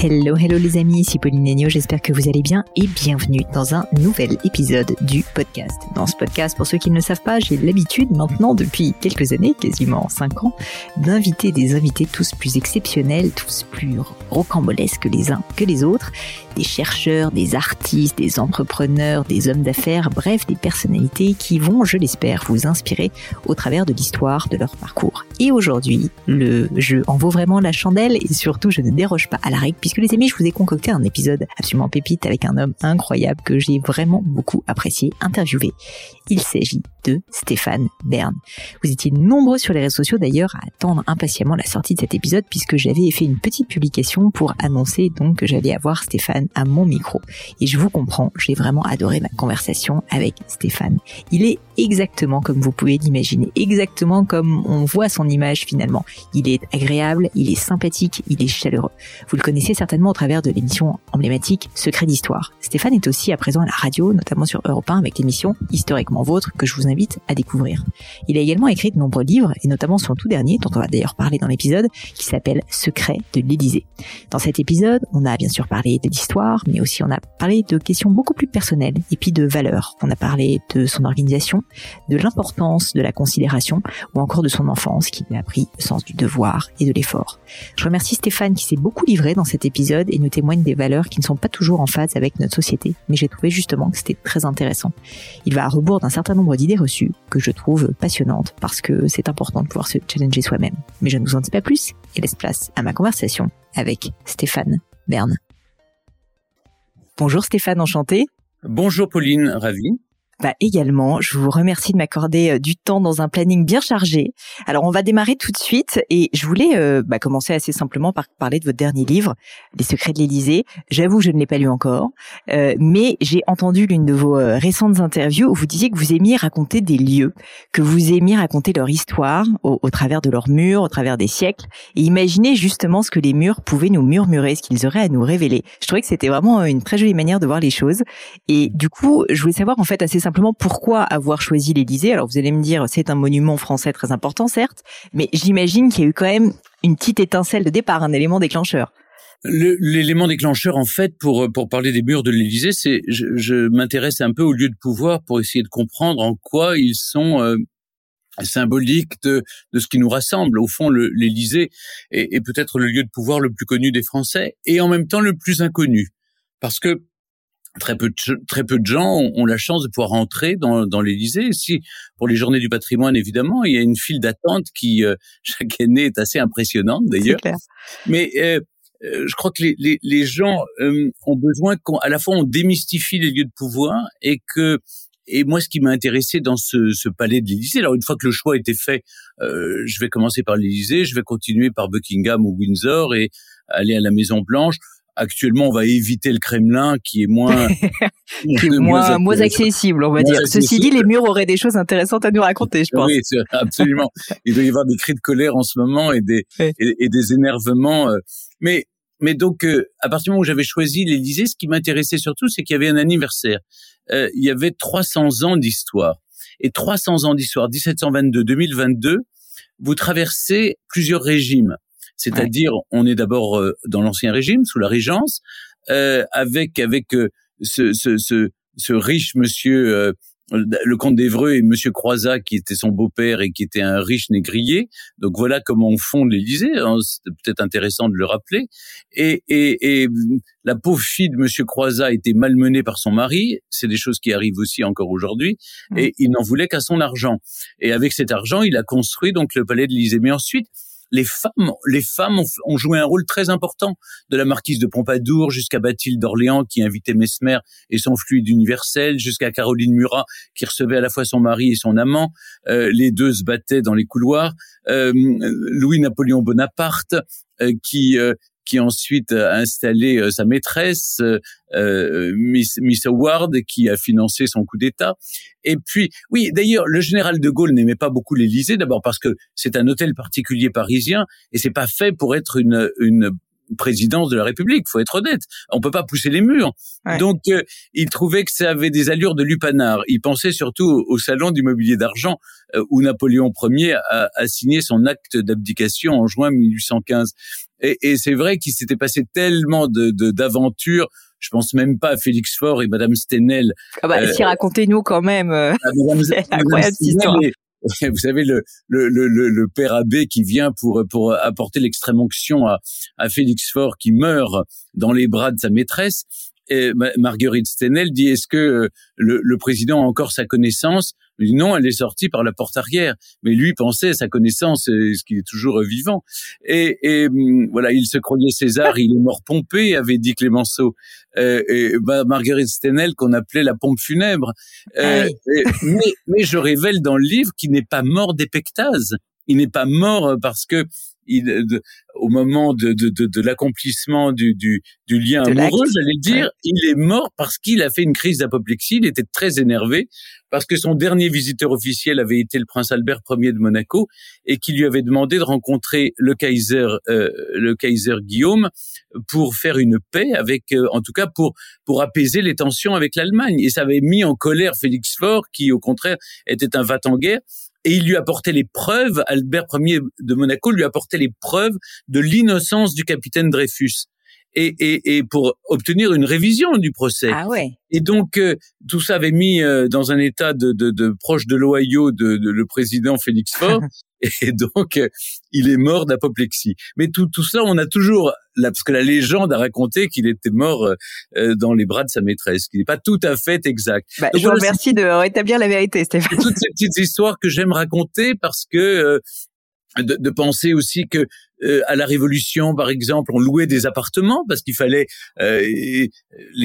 Hello, hello les amis, ici Pauline Negno, j'espère que vous allez bien et bienvenue dans un nouvel épisode du podcast. Dans ce podcast, pour ceux qui ne le savent pas, j'ai l'habitude maintenant depuis quelques années, quasiment 5 ans, d'inviter des invités tous plus exceptionnels, tous plus rocambolesques les uns que les autres, des chercheurs, des artistes, des entrepreneurs, des hommes d'affaires, bref, des personnalités qui vont, je l'espère, vous inspirer au travers de l'histoire de leur parcours. Et aujourd'hui, le jeu en vaut vraiment la chandelle et surtout je ne déroge pas à la règle puisque les amis, je vous ai concocté un épisode absolument pépite avec un homme incroyable que j'ai vraiment beaucoup apprécié interviewer. Il s'agit de Stéphane Bern. Vous étiez nombreux sur les réseaux sociaux d'ailleurs à attendre impatiemment la sortie de cet épisode puisque j'avais fait une petite publication pour annoncer donc que j'allais avoir Stéphane à mon micro. Et je vous comprends, j'ai vraiment adoré ma conversation avec Stéphane. Il est exactement comme vous pouvez l'imaginer, exactement comme on voit son image finalement. Il est agréable, il est sympathique, il est chaleureux. Vous le connaissez certainement au travers de l'émission emblématique Secret d'Histoire. Stéphane est aussi à présent à la radio, notamment sur Europe 1 avec l'émission Historiquement Vôtre que je vous invite à découvrir. Il a également écrit de nombreux livres et notamment son tout dernier, dont on va d'ailleurs parler dans l'épisode, qui s'appelle Secret de l'Élysée. Dans cet épisode, on a bien sûr parlé de l'histoire, mais aussi on a parlé de questions beaucoup plus personnelles et puis de valeurs. On a parlé de son organisation, de l'importance de la considération ou encore de son enfance qui lui a appris le sens du devoir et de l'effort. Je remercie Stéphane qui s'est beaucoup livré dans cet épisode et nous témoigne des valeurs qui ne sont pas toujours en phase avec notre société, mais j'ai trouvé justement que c'était très intéressant. Il va à rebours d'un certain nombre d'idées reçues que je trouve passionnantes parce que c'est important de pouvoir se challenger soi-même. Mais je ne vous en dis pas plus et laisse place à ma conversation avec Stéphane Bern. Bonjour Stéphane, enchanté. Bonjour Pauline, ravi. Bah également, je vous remercie de m'accorder euh, du temps dans un planning bien chargé. Alors on va démarrer tout de suite et je voulais euh, bah, commencer assez simplement par parler de votre dernier livre, Les secrets de l'Élysée. J'avoue, je ne l'ai pas lu encore, euh, mais j'ai entendu l'une de vos récentes interviews où vous disiez que vous aimiez raconter des lieux, que vous aimiez raconter leur histoire au, travers de leurs murs, au travers des siècles, et imaginer justement ce que les murs pouvaient nous murmurer, ce qu'ils auraient à nous révéler. Je trouvais que c'était vraiment une très jolie manière de voir les choses. Et du coup, je voulais savoir en fait assez simplement pourquoi avoir choisi l'Élysée. Alors vous allez me dire, c'est un monument français très important, certes, mais j'imagine qu'il y a eu quand même une petite étincelle de départ, un élément déclencheur. L'élément déclencheur, en fait, pour parler des murs de l'Élysée, c'est je, je m'intéresse un peu aux lieux de pouvoir pour essayer de comprendre en quoi ils sont euh, symboliques de, de ce qui nous rassemble. Au fond, l'Élysée est, est peut-être le lieu de pouvoir le plus connu des Français et en même temps le plus inconnu, parce que très peu de, très peu de gens ont, la chance de pouvoir entrer dans, dans l'Élysée. Si pour les Journées du Patrimoine, évidemment, il y a une file d'attente qui euh, chaque année est assez impressionnante d'ailleurs. Mais euh, euh, je crois que les, les, les gens ont besoin qu'à la fois on démystifie les lieux de pouvoir et que et moi, ce qui m'a intéressé dans ce, ce palais de l'Élysée, alors une fois que le choix a été fait, je vais commencer par l'Élysée, je vais continuer par Buckingham ou Windsor et aller à la Maison Blanche actuellement, on va éviter le Kremlin qui est moins qui est moins, moins, accessible, on va dire. Ceci dit, les murs auraient des choses intéressantes à nous raconter, je pense. Oui, absolument. Il doit y avoir des cris de colère en ce moment et des et, des énervements. Euh. Mais mais donc, euh, à partir du moment où j'avais choisi l'Élysée, ce qui m'intéressait surtout, c'est qu'il y avait un anniversaire. Euh, il y avait 300 ans d'histoire. Et 300 ans d'histoire, 1722-2022, vous traversez plusieurs régimes. C'est-à-dire, on est d'abord euh, dans l'ancien régime, sous la Régence, euh, avec avec euh, ce, ce, ce, ce, riche monsieur le comte d'Evreux et Monsieur Croizat, qui était son beau-père et qui était un riche négrier. Donc voilà comment on fonde l'Élysée. Hein, c'est peut-être intéressant de le rappeler. Et, et, et la pauvre fille de Monsieur Croizat était malmenée par son mari. C'est des choses qui arrivent aussi encore aujourd'hui. Mmh. Et il n'en voulait qu'à son argent. Et avec cet argent, il a construit donc le palais de l'Élysée. Mais ensuite, les femmes, les femmes ont, joué un rôle très important, de la marquise de Pompadour jusqu'à Bathilde d'Orléans qui invitait Mesmer et son fluide universel, jusqu'à Caroline Murat qui recevait à la fois son mari et son amant. Euh, les deux se battaient dans les couloirs. Euh, Louis-Napoléon Bonaparte euh, qui ensuite a installé euh, sa maîtresse, euh, euh, Miss, Miss Howard, qui a financé son coup d'État. Et puis, oui, d'ailleurs, le général de Gaulle n'aimait pas beaucoup l'Élysée, d'abord parce que c'est un hôtel particulier parisien et c'est pas fait pour être une, une présidence de la République, faut être honnête. On peut pas pousser les murs. Donc, il trouvait que ça avait des allures de lupanar. Il pensait surtout au salon du mobilier d'argent où Napoléon Ier a, a signé son acte d'abdication en juin 1815. Et, et c'est vrai qu'il s'était passé tellement de d'aventures. Je pense même pas à Félix Faure et Madame Stenel. Ah bah, euh, si racontez-nous quand même. Euh, incroyable histoire. vous savez le, le, le, le, père abbé qui vient pour pour apporter l'extrême onction à, à Félix Faure qui meurt dans les bras de sa maîtresse. Et Marguerite Stenel dit est-ce que euh, le, le, président a encore sa connaissance? Non, elle est sortie par la porte arrière. Mais lui pensait à sa connaissance, ce qu'il est toujours vivant. Et, et, hum, voilà, il se croyait César, il est mort pompé, avait dit Clémenceau. Euh, et bah, Marguerite Stenel qu'on appelait la pompe funèbre. Euh, ah mais, mais je révèle dans le livre qu'il n'est pas mort d'épectase. Il n'est pas mort parce que il, au moment de, de, de, de l'accomplissement du, du, du, lien amoureux, j'allais dire, il est mort parce qu'il a fait une crise d'apoplexie. Il était très énervé parce que son dernier visiteur officiel avait été le prince Albert Ier de Monaco et qui lui avait demandé de rencontrer le Kaiser, euh, le Kaiser Guillaume pour faire une paix avec, euh, en tout cas pour pour apaiser les tensions avec l'Allemagne. Et ça avait mis en colère Félix Faure, qui au contraire était un va en guerre et il lui apportait les preuves, Albert Ier de Monaco lui apportait les preuves de l'innocence du capitaine Dreyfus. Et, et, et, pour obtenir une révision du procès. Ah ouais. Et donc euh, tout ça avait mis euh, dans un état de, de, de proche de l'Ohio de, de, le président Félix Faure, et donc euh, il est mort d'apoplexie. Mais tout, tout ça, on a toujours, là, parce que la légende a raconté qu'il était mort euh, euh, dans les bras de sa maîtresse, ce qui n'est pas tout à fait exact. Bah, je vous remercie de rétablir la vérité, Stéphane. Toutes ces petites histoires que j'aime raconter parce que de, de, penser aussi que euh, à la Révolution, par exemple, on louait des appartements parce qu'il fallait euh, les,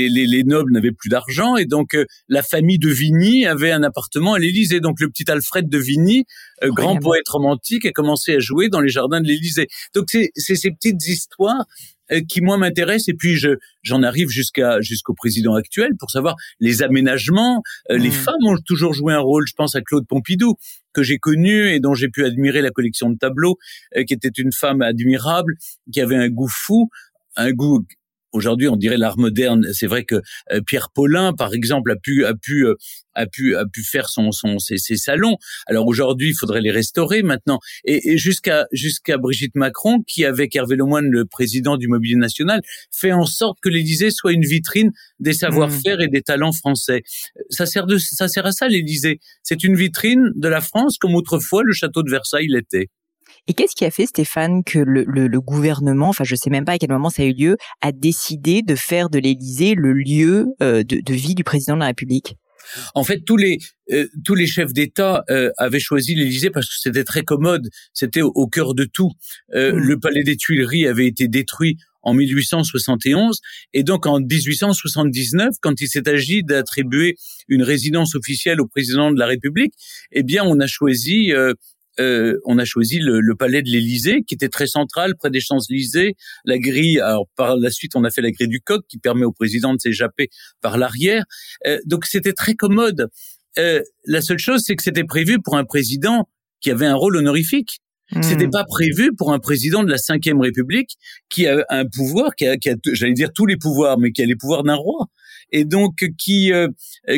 les, les, nobles n'avaient plus d'argent et donc euh, la famille de Vigny avait un appartement à l'Élysée. Donc le petit Alfred de Vigny, grand poète romantique, a commencé à jouer dans les jardins de l'Élysée. Donc c'est ces petites histoires euh, qui moi m'intéresse et puis je j'en arrive jusqu'à jusqu'au président actuel pour savoir les aménagements euh, les mmh. femmes ont toujours joué un rôle je pense à Claude Pompidou que j'ai connu et dont j'ai pu admirer la collection de tableaux euh, qui était une femme admirable qui avait un goût fou un goût Aujourd'hui, on dirait l'art moderne. C'est vrai que euh, Pierre Paulin, par exemple, a pu a pu euh, a pu a pu faire son son ses, ses salons. Alors aujourd'hui, il faudrait les restaurer maintenant. Et, et jusqu'à jusqu'à Brigitte Macron, qui avec Hervé Lemoine, le président du Mobilier National, fait en sorte que l'Élysée soit une vitrine des savoir-faire et des talents français. Ça sert de ça sert à ça l'Élysée. C'est une vitrine de la France comme autrefois le château de Versailles l'était. Et qu'est-ce qui a fait, Stéphane, que le, le, le, gouvernement, enfin je sais même pas à quel moment ça a eu lieu, a décidé de faire de l'Élysée le lieu euh, de, de, vie du président de la République? En fait, tous les euh, tous les chefs d'État euh, avaient choisi l'Élysée parce que c'était très commode, c'était au, cœur de tout. Euh, mmh. Le palais des Tuileries avait été détruit en 1871 et donc en 1879, quand il s'est agi d'attribuer une résidence officielle au président de la République, eh bien, on a choisi euh, on a choisi le, palais de l'Élysée, qui était très central, près des Champs-Élysées. La grille, alors par la suite, on a fait la grille du coq, qui permet au président de s'échapper par l'arrière. Euh, donc c'était très commode. Euh, la seule chose, c'est que c'était prévu pour un président qui avait un rôle honorifique. Hmm. C'était pas prévu pour un président de la Ve République qui a un pouvoir, qui a, qui a j'allais dire tous les pouvoirs, mais qui a les pouvoirs d'un roi et donc qui euh,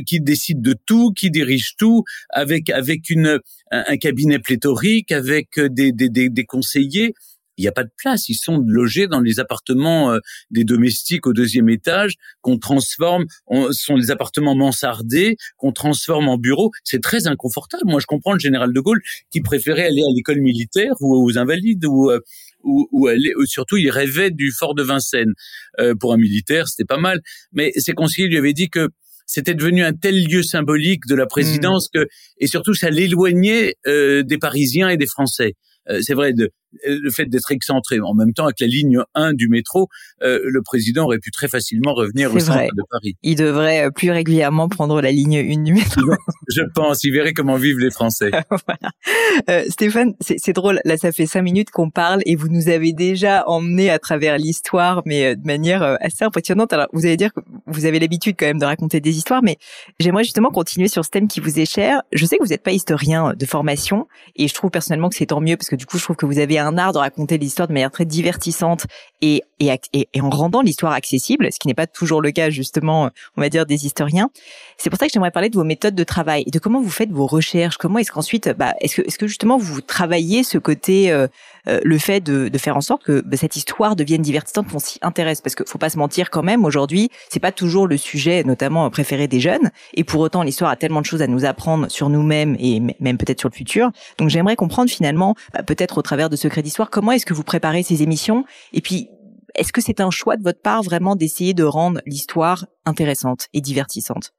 qui décide de tout, qui dirige tout, avec avec une un, cabinet pléthorique, avec des, des, des, des conseillers il n'y a pas de place. Ils sont logés dans les appartements euh, des domestiques au deuxième étage qu'on transforme. ce sont des appartements mansardés qu'on transforme en bureaux. C'est très inconfortable. Moi, je comprends le général de Gaulle qui préférait aller à l'école militaire ou aux invalides ou euh, ou, aller, surtout il rêvait du fort de Vincennes. Euh, pour un militaire, c'était pas mal. Mais ses conseillers lui avaient dit que c'était devenu un tel lieu symbolique de la présidence mmh. que et surtout ça l'éloignait des Parisiens et des Français. c'est vrai, de, le fait d'être excentré. En même temps, avec la ligne 1 du métro, euh, le président aurait pu très facilement revenir au centre de Paris. Il devrait euh, plus régulièrement prendre la ligne 1 du métro. Je pense, il verrait comment vivent les Français. voilà. Euh, Stéphane, c'est drôle, là ça fait cinq minutes qu'on parle et vous nous avez déjà emmené à travers l'histoire, mais euh, de manière assez impressionnante. Alors vous allez dire que vous avez l'habitude quand même de raconter des histoires, mais j'aimerais justement continuer sur ce thème qui vous est cher. Je sais que vous n'êtes pas historien de formation et je trouve personnellement que c'est tant mieux parce que du coup je trouve que vous avez un un art de raconter l'histoire de manière très divertissante et, et, en rendant l'histoire accessible, ce qui n'est pas toujours le cas justement, on va dire, des historiens. C'est pour ça que j'aimerais parler de vos méthodes de travail et de comment vous faites vos recherches. Comment est-ce qu'ensuite, bah, est-ce que, est-ce que justement vous travaillez ce côté, euh, euh, le fait de, de, faire en sorte que bah, cette histoire devienne divertissante, qu'on s'y intéresse, parce qu'il faut pas se mentir quand même. Aujourd'hui, c'est pas toujours le sujet, notamment préféré des jeunes, et pour autant, l'histoire a tellement de choses à nous apprendre sur nous-mêmes et même peut-être sur le futur. Donc, j'aimerais comprendre finalement, bah, peut-être au travers de Secret d'Histoire, comment est-ce que vous préparez ces émissions, et puis est-ce que c'est un choix de votre part vraiment d'essayer de rendre l'histoire intéressante et divertissante?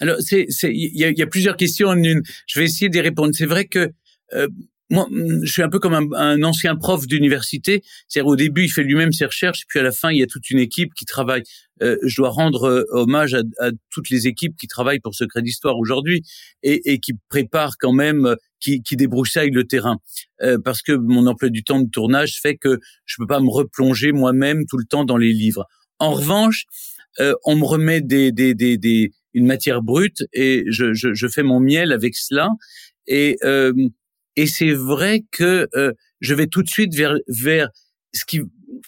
Alors, il y a, y a, plusieurs questions en une. Je vais essayer d'y répondre. C'est vrai que euh, moi, je suis un peu comme un, ancien prof d'université. C'est-à-dire au début, il fait lui-même ses recherches, puis à la fin, il y a toute une équipe qui travaille. Euh, je dois rendre euh, hommage à, toutes les équipes qui travaillent pour Secret d'Histoire aujourd'hui et, et, qui préparent quand même, qui, qui débroussaillent le terrain. Euh, parce que mon emploi du temps de tournage fait que je peux pas me replonger moi-même tout le temps dans les livres. En revanche, euh, on me remet des, des, des, des, une matière brute et je, je, je fais mon miel avec cela. Et euh, et c'est vrai que euh, je vais tout de suite vers vers ce qui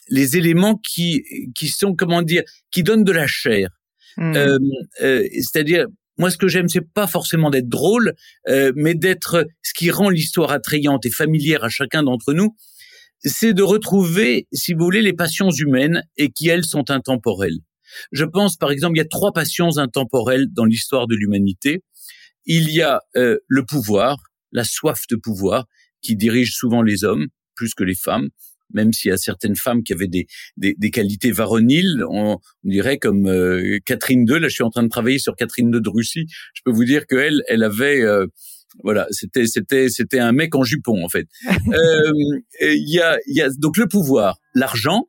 les éléments qui qui sont comment dire qui donnent de la chair. Mmh. Euh, euh, C'est-à-dire moi, ce que j'aime, c'est pas forcément d'être drôle, euh, mais d'être ce qui rend l'histoire attrayante et familière à chacun d'entre nous, c'est de retrouver, si vous voulez, les passions humaines et qui elles sont intemporelles. Je pense, par exemple, il y a trois passions intemporelles dans l'histoire de l'humanité. Il y a euh, le pouvoir, la soif de pouvoir qui dirige souvent les hommes plus que les femmes même s'il y a certaines femmes qui avaient des, des, des qualités varoniles, on, dirait comme euh, Catherine II. Là, je suis en train de travailler sur Catherine II de Russie. Je peux vous dire qu'elle, elle avait, euh, voilà, c'était c'était c'était un mec en jupon en fait. Euh, il y a il y a donc le pouvoir, l'argent.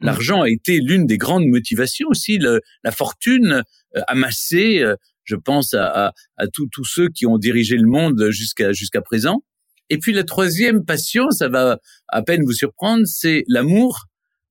Mmh. L'argent a été l'une des grandes motivations aussi, le, la fortune amassée je pense à, à, tous ceux qui ont dirigé le monde jusqu'à jusqu'à présent. Et puis la troisième passion, ça va à peine vous surprendre, c'est l'amour,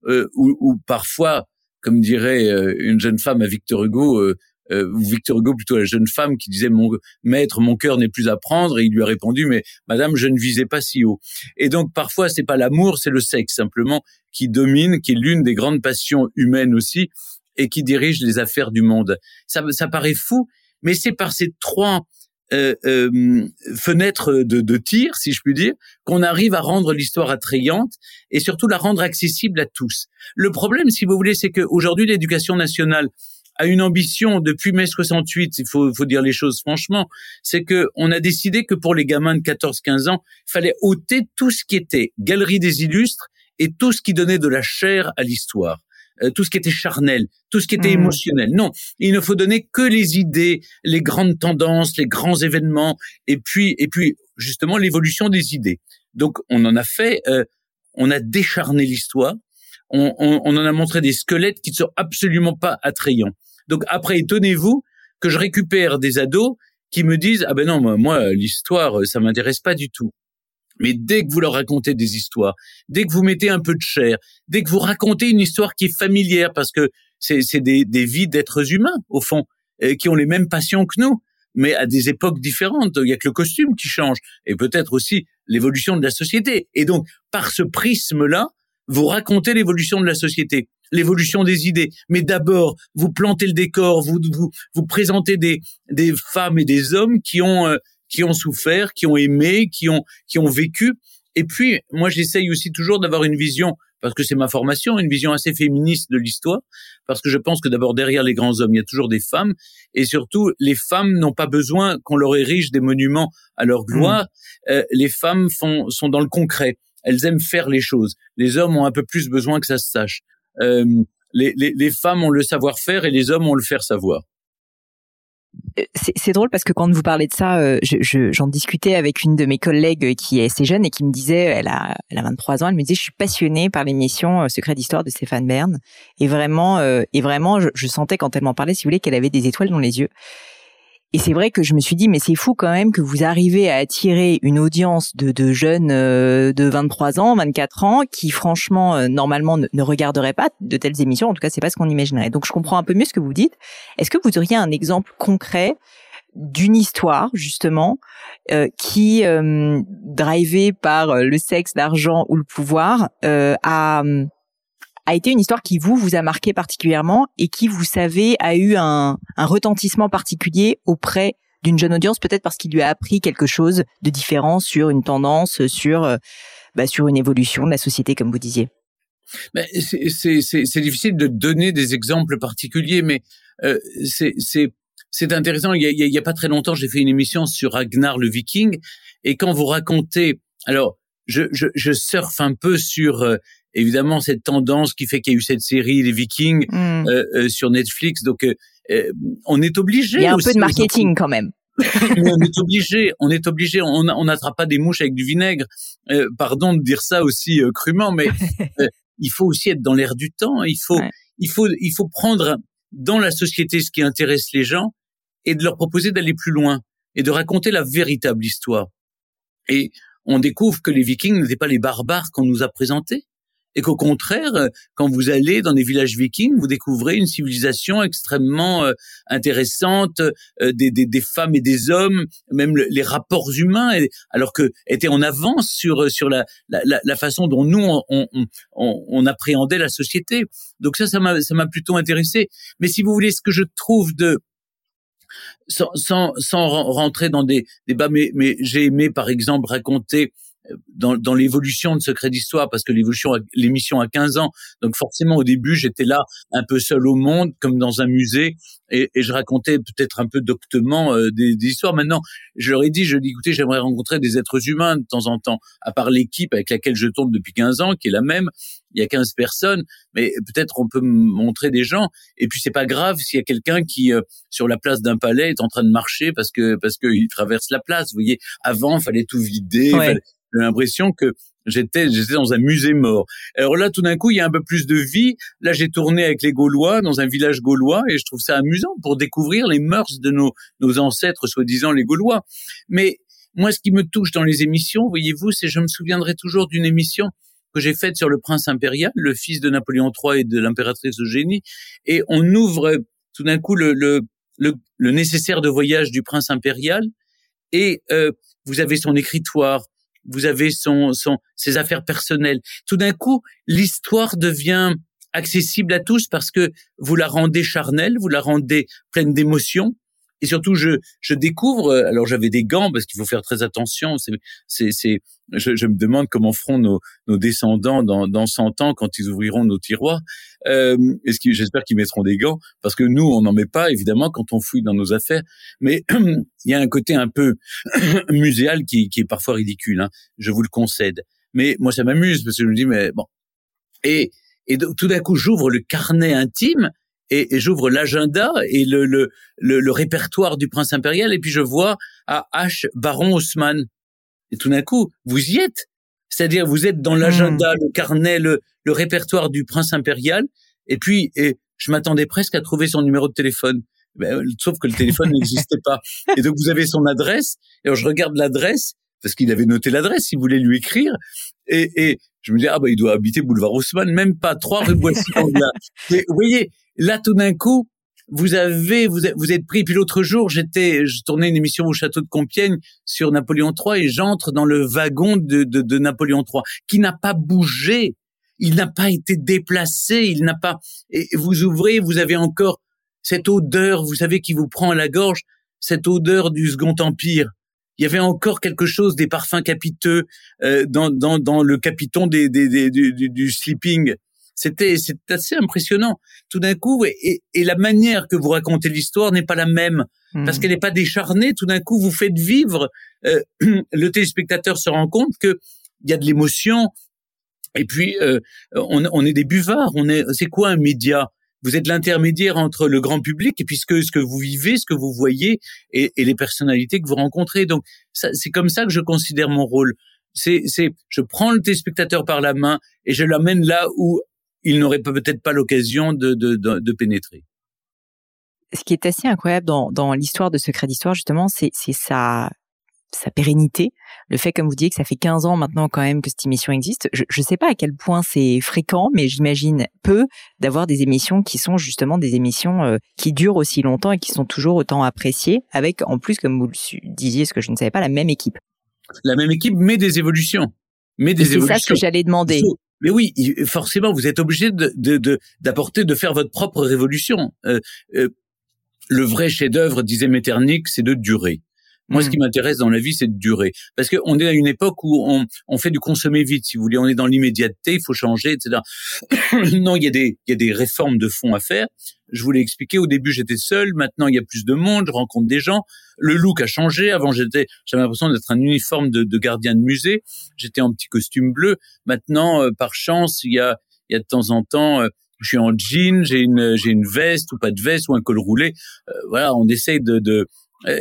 euh, ou, parfois, comme dirait euh, une jeune femme à Victor Hugo, euh, euh, Victor Hugo plutôt la jeune femme qui disait mon maître, mon cœur n'est plus à prendre, et il lui a répondu mais Madame, je ne visais pas si haut. Et donc parfois c'est pas l'amour, c'est le sexe simplement qui domine, qui est l'une des grandes passions humaines aussi, et qui dirige les affaires du monde. Ça, ça paraît fou, mais c'est par ces trois euh, euh, fenêtres de, de, tir, si je puis dire, qu'on arrive à rendre l'histoire attrayante et surtout la rendre accessible à tous. Le problème, si vous voulez, c'est qu'aujourd'hui, l'éducation nationale a une ambition depuis mai 68, il faut, faut dire les choses franchement, c'est que on a décidé que pour les gamins de 14-15 ans, il fallait ôter tout ce qui était galerie des illustres et tout ce qui donnait de la chair à l'histoire. Euh, tout ce qui était charnel, tout ce qui était mmh. émotionnel. Non, il ne faut donner que les idées, les grandes tendances, les grands événements, et puis et puis justement l'évolution des idées. Donc on en a fait, euh, on a décharné l'histoire, on, on, on, en a montré des squelettes qui ne sont absolument pas attrayants. Donc après, étonnez-vous que je récupère des ados qui me disent ah ben non moi, moi l'histoire ça m'intéresse pas du tout. Mais dès que vous leur racontez des histoires, dès que vous mettez un peu de chair, dès que vous racontez une histoire qui est familière, parce que c'est des, des vies d'êtres humains, au fond, qui ont les mêmes passions que nous, mais à des époques différentes. Il y a que le costume qui change, et peut-être aussi l'évolution de la société. Et donc, par ce prisme-là, vous racontez l'évolution de la société, l'évolution des idées. Mais d'abord, vous plantez le décor, vous, vous, vous présentez des, des femmes et des hommes qui ont... Euh, qui ont souffert, qui ont aimé, qui ont qui ont vécu. Et puis, moi, j'essaye aussi toujours d'avoir une vision, parce que c'est ma formation, une vision assez féministe de l'histoire, parce que je pense que d'abord, derrière les grands hommes, il y a toujours des femmes, et surtout, les femmes n'ont pas besoin qu'on leur érige des monuments à leur gloire. Mmh. Euh, les femmes font, sont dans le concret. Elles aiment faire les choses. Les hommes ont un peu plus besoin que ça se sache. Euh, les, les, les femmes ont le savoir-faire et les hommes ont le faire savoir. Euh, c'est drôle parce que quand vous parlez de ça, euh, j'en discutais avec une de mes collègues qui est assez jeune et qui me disait, elle a, elle a 23 ans, elle me disait, je suis passionnée par l'émission euh, Secret d'histoire de Stéphane Bern et vraiment, et vraiment, je, je sentais quand elle m'en parlait, si vous voulez, qu'elle avait des étoiles dans les yeux. Et c'est vrai que je me suis dit, mais c'est fou quand même que vous arrivez à attirer une audience de, de jeunes euh, de 23 ans, 24 ans, qui franchement, euh, normalement, ne, regarderaient pas de telles émissions. En tout cas, c'est pas ce qu'on imaginerait. Donc, je comprends un peu mieux ce que vous dites. Est-ce que vous auriez un exemple concret d'une histoire justement euh, qui, euh, drivée par le sexe, l'argent ou le pouvoir, euh, a a été une histoire qui vous vous a marqué particulièrement et qui vous savez a eu un, un retentissement particulier auprès d'une jeune audience, peut-être parce qu'il lui a appris quelque chose de différent sur une tendance, sur euh, bah, sur une évolution de la société, comme vous disiez. C'est difficile de donner des exemples particuliers, mais euh, c'est intéressant. Il y, a, il y a pas très longtemps, j'ai fait une émission sur Ragnar le Viking, et quand vous racontez, alors je, je, je surfe un peu sur euh, évidemment cette tendance qui fait qu'il y a eu cette série Les Vikings hmm. euh, euh, sur Netflix. Donc euh, euh, on est obligé. Il y a un peu de marketing quand même. on est obligé, on est obligé, on n'attrape pas des mouches avec du vinaigre. pardon de dire ça aussi crûment, mais il faut aussi être dans l'air du temps. Il faut, il faut, il faut prendre dans la société ce qui intéresse les gens et de leur proposer d'aller plus loin et de raconter la véritable histoire. Et on découvre que les Vikings n'étaient pas les barbares qu'on nous a présentés et qu'au contraire, euh, quand vous allez dans des villages vikings, vous découvrez une civilisation extrêmement euh, intéressante, euh, des, des, des, femmes et des hommes, même les rapports humains, alors que étaient en avance sur sur la, la, la façon dont nous on, on, on, on, appréhendait la société. Donc ça, ça m'a ça m'a plutôt intéressé. Mais si vous voulez, ce que je trouve de sans, sans, sans rentrer dans des débats, mais, mais j'ai aimé par exemple raconter dans, dans l'évolution de Secret d'Histoire, parce que l'évolution, l'émission a 15 ans, donc forcément au début j'étais là un peu seul au monde, comme dans un musée, et, et je racontais peut-être un peu doctement euh, des, des, histoires. Maintenant, je leur ai dit, je dis, écoutez, j'aimerais rencontrer des êtres humains de temps en temps, à part l'équipe avec laquelle je tourne depuis 15 ans, qui est la même. Il y a 15 personnes, mais peut-être on peut montrer des gens. Et puis c'est pas grave s'il y a quelqu'un qui euh, sur la place d'un palais est en train de marcher parce que parce qu'il traverse la place. Vous voyez, avant fallait tout vider. J'ai l'impression que j'étais j'étais dans un musée mort. Alors là, tout d'un coup, il y a un peu plus de vie. Là, j'ai tourné avec les Gaulois dans un village gaulois et je trouve ça amusant pour découvrir les mœurs de nos nos ancêtres, soi-disant les Gaulois. Mais moi, ce qui me touche dans les émissions, voyez-vous, c'est je me souviendrai toujours d'une émission que j'ai faite sur le prince impérial, le fils de Napoléon III et de l'impératrice Eugénie, et on ouvre tout d'un coup le, le, le, le, nécessaire de voyage du prince impérial, et euh, vous avez son écritoire, vous avez son, son, ses affaires personnelles. Tout d'un coup, l'histoire devient accessible à tous parce que vous la rendez charnelle, vous la rendez pleine d'émotions. Et surtout, je, je découvre. Euh, alors, j'avais des gants parce qu'il faut faire très attention. C'est, c'est, c'est. Je, je, me demande comment feront nos, nos descendants dans, dans 100 ans quand ils ouvriront nos tiroirs. Euh, est-ce qu'ils, j'espère qu'ils mettront des gants parce que nous, on n'en met pas évidemment quand on fouille dans nos affaires. Mais il y a un côté un peu muséal qui, qui est parfois ridicule. Hein, je vous le concède. Mais moi, ça m'amuse parce que je me dis, mais bon. Et, et tout d'un coup, j'ouvre le carnet intime et, et j'ouvre l'agenda et le, le, le, répertoire du prince impérial et puis je vois à H Baron Haussmann. Et tout d'un coup, vous y êtes. C'est-à-dire, vous êtes dans l'agenda, hmm. le carnet, le, le, répertoire du prince impérial. Et puis, et je m'attendais presque à trouver son numéro de téléphone. Ben, sauf que le téléphone n'existait pas. Et donc, vous avez son adresse. Et alors, je regarde l'adresse parce qu'il avait noté l'adresse, il voulait lui écrire. Et, et je me dis, ah bah, il doit habiter boulevard Haussmann, même pas trois rue Boissy. vous voyez, Là, tout d'un coup, vous avez, vous êtes, vous êtes pris. Puis l'autre jour, j'étais, je tournais une émission au château de Compiègne sur Napoléon III et j'entre dans le wagon de, de, de Napoléon III qui n'a pas bougé. Il n'a pas été déplacé. Il n'a pas. Et vous ouvrez, vous avez encore cette odeur, vous savez, qui vous prend à la gorge, cette odeur du Second Empire. Il y avait encore quelque chose des parfums capiteux euh, dans, dans, dans le capiton des, des, des du, du, sleeping. C'était c'est assez impressionnant. Tout d'un coup, et, et, la manière que vous racontez l'histoire n'est pas la même parce mmh. qu'elle n'est pas décharnée. Tout d'un coup, vous faites vivre. Euh, le téléspectateur se rend compte que il y a de l'émotion. Et puis, euh, on, on est des buvards. On est. C'est quoi un média? Vous êtes l'intermédiaire entre le grand public et puis ce que, vous vivez, ce que vous voyez et, les personnalités que vous rencontrez. Donc, c'est comme ça que je considère mon rôle. C'est, c'est, je prends le téléspectateur par la main et je l'amène là où il n'aurait peut-être pas l'occasion de, de, de, pénétrer. Ce qui est assez incroyable dans, dans l'histoire de Secret d'Histoire, justement, c'est, c'est sa, sa pérennité, le fait, comme vous dites, que ça fait 15 ans maintenant quand même que cette émission existe. Je ne sais pas à quel point c'est fréquent, mais j'imagine peu d'avoir des émissions qui sont justement des émissions euh, qui durent aussi longtemps et qui sont toujours autant appréciées, avec en plus, comme vous le disiez, ce que je ne savais pas, la même équipe. La même équipe, mais des évolutions. Mais des évolutions. C'est ça ce que j'allais demander. Mais oui, forcément, vous êtes obligé de d'apporter, de, faire votre propre révolution. Euh, euh, le vrai chef-d'œuvre, disait Metternich, c'est de durer. Moi, ce qui mmh. m'intéresse dans la vie, c'est de durer. Parce qu'on est à une époque où on, on, fait du consommer vite, si vous voulez. On est dans l'immédiateté, il faut changer, etc. non, il y, a des, il y a des réformes de fond à faire. Je vous l'ai expliqué, au début, j'étais seul. Maintenant, il y a plus de monde, je rencontre des gens. Le look a changé. Avant, j'étais, j'avais l'impression d'être un uniforme de, de, gardien de musée. J'étais en petit costume bleu. Maintenant, euh, par chance, il y a, il y a de temps en temps... Euh, je suis en jean, j'ai une j'ai une veste ou pas de veste ou un col roulé. Euh, voilà, on essaye de, de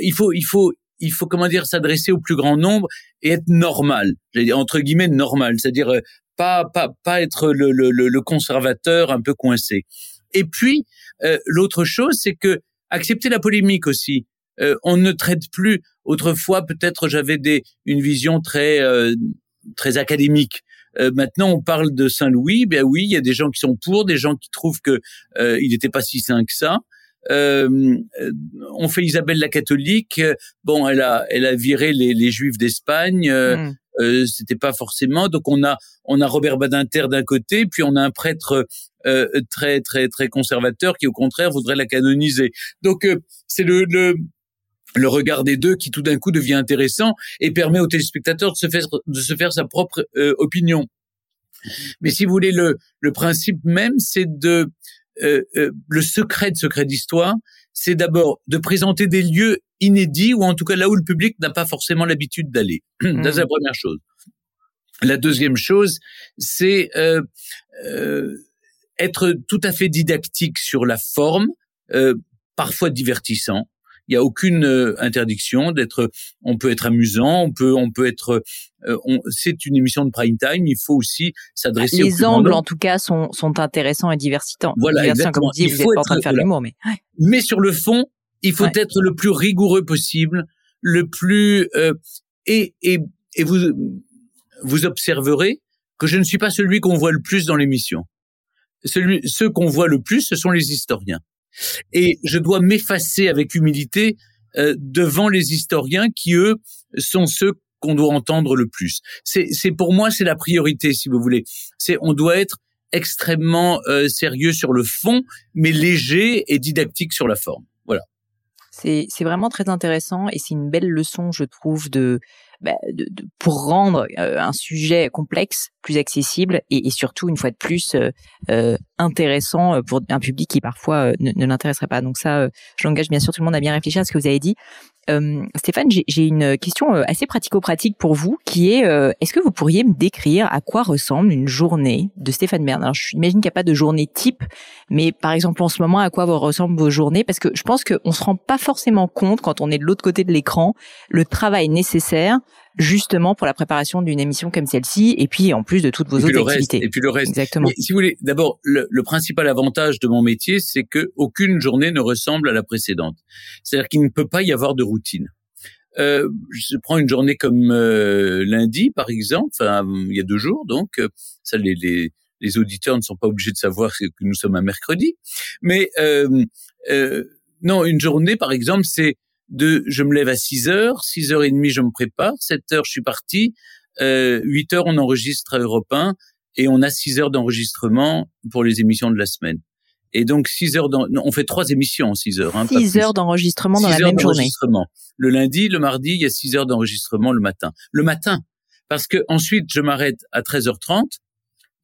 il faut il faut il faut comment dire s'adresser au plus grand nombre et être normal, entre guillemets normal, c'est-à-dire euh, pas pas pas être le, le, le conservateur un peu coincé. Et puis euh, l'autre chose, c'est que accepter la polémique aussi. Euh, on ne traite plus. Autrefois, peut-être j'avais des une vision très très académique. maintenant, on parle de Saint-Louis. Ben oui, il y a des gens qui sont pour, des gens qui trouvent que il n'était pas si sain que ça. Euh, on fait Isabelle la catholique. Bon, elle a, elle a viré les, les Juifs d'Espagne. Euh, hmm. euh, C'était pas forcément. Donc on a, on a Robert Badinter d'un côté, puis on a un prêtre euh, très, très, très conservateur qui, au contraire, voudrait la canoniser. Donc euh, c'est le, le le regard des deux qui tout d'un coup devient intéressant et permet au téléspectateur de se faire de se faire sa propre opinion. Mais si vous voulez le le principe même c'est de euh, euh, le secret de Secret d'Histoire, c'est d'abord de présenter des lieux inédits ou en tout cas là où le public n'a pas forcément l'habitude d'aller. C'est la mmh. première chose. La deuxième chose, c'est euh, euh, être tout à fait didactique sur la forme, euh, parfois divertissant, il y a aucune euh, interdiction d'être. On peut être amusant, on peut, on peut être. Euh, c'est une émission de prime time. Il faut aussi s'adresser. Les angles, en tout cas, sont, sont intéressants et diversitants. Voilà, exactement. Comme vous dites, vous êtes pas en train de faire l'humour, mais. Mais sur le fond, il faut être le plus rigoureux possible, le plus euh, et et et vous vous observerez que je ne suis pas celui qu'on voit le plus dans l'émission. Celui, ceux qu'on voit le plus, ce sont les historiens. Et je dois m'effacer avec humilité euh, devant les historiens qui, eux, sont ceux qu'on doit entendre le plus. C'est, pour moi, c'est la priorité, si vous voulez. C'est, on doit être extrêmement euh, sérieux sur le fond, mais léger et didactique sur la forme. Voilà. C'est vraiment très intéressant et c'est une belle leçon, je trouve, de bah, de, de, pour rendre euh, un sujet complexe plus accessible et, et surtout une fois de plus euh, euh intéressant pour un public qui parfois euh, ne, ne l'intéresserait pas. Donc ça, j'engage bien sûr tout le monde à bien réfléchir à ce que vous avez dit. Euh, Stéphane, j'ai une question assez pratico-pratique pour vous, qui est est-ce que vous pourriez me décrire à quoi ressemble une journée de Stéphane Bern? Alors, j'imagine qu'il n'y a pas de journée type, mais par exemple en ce moment, à quoi vous ressemblent vos journées? Parce que je pense qu'on se rend pas forcément compte quand on est de l'autre côté de l'écran le travail nécessaire justement pour la préparation d'une émission comme celle-ci, et puis en plus de toutes vos autres activités. et puis le reste. Exactement. si vous voulez, d'abord, le, le, principal avantage de mon métier, c'est que aucune journée ne ressemble à la précédente. C'est-à-dire qu'il ne peut pas y avoir de routine. Euh, je prends une journée comme euh, lundi, par exemple, enfin il y a deux jours, donc euh, ça les, les, les auditeurs ne sont pas obligés de savoir que nous sommes un mercredi, mais euh, euh, non, une journée, par exemple, c'est de je me lève à 6 heures, 6 heures et demie je me prépare, 7 heures je suis parti, euh, 8 heures on enregistre à Europe 1 et on a 6 heures d'enregistrement pour les émissions de la semaine. Et donc six heures, on fait trois émissions en six heures. Hein, six heures d'enregistrement dans la même journée. Le lundi, le mardi, il y a six heures d'enregistrement le matin. Le matin, parce que ensuite je m'arrête à 13h30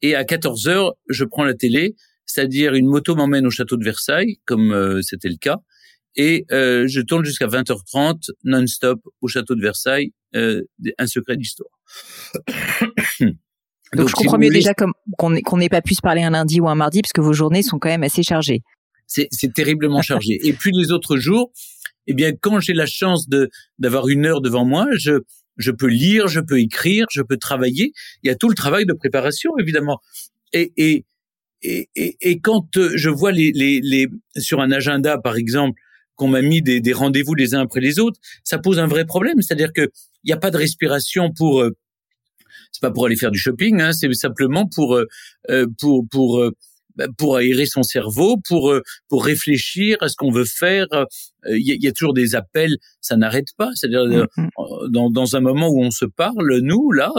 et à 14h je prends la télé, c'est-à-dire une moto m'emmène au château de Versailles, comme euh, c'était le cas, et euh, je tourne jusqu'à 20h30 non-stop au château de Versailles, euh, un secret d'histoire. Donc, je comprends mieux déjà qu'on n'ait pas pu se parler un lundi ou un mardi, parce que vos journées sont quand même assez chargées. C'est terriblement chargé. Et puis les autres jours, eh bien, quand j'ai la chance de d'avoir une heure devant moi, je je peux lire, je peux écrire, je peux travailler. Il y a tout le travail de préparation, évidemment. Et et et, et, quand euh, je vois les, les, les sur un agenda, par exemple, qu'on m'a mis des, des rendez-vous les uns après les autres, ça pose un vrai problème. C'est-à-dire que il n'y a pas de respiration pour euh, c'est pas pour aller faire du shopping, hein, c'est simplement pour euh, euh pour pour euh, bah, pour aérer son cerveau, pour euh, pour réfléchir à ce qu'on veut faire. Il y, y, a toujours des appels, ça n'arrête pas. C'est-à-dire mm-hmm. dans dans un moment où on se parle, nous là,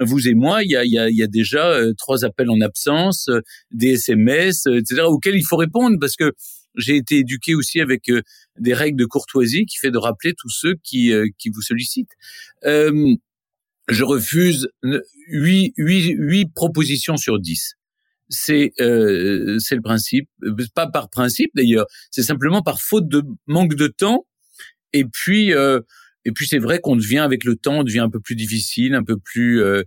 vous et moi, il y a y a, y a déjà trois appels en absence, des SMS, etc. auxquels il faut répondre parce que j'ai été éduqué aussi avec des règles de courtoisie qui fait de rappeler tous ceux qui qui vous sollicitent. Euh, je refuse huit, huit, huit propositions sur 10. C'est euh, c'est le principe, pas par principe d'ailleurs, c'est simplement par faute de manque de temps. Et puis euh, et puis c'est vrai qu'on devient avec le temps, on devient un peu plus difficile, un peu plus euh,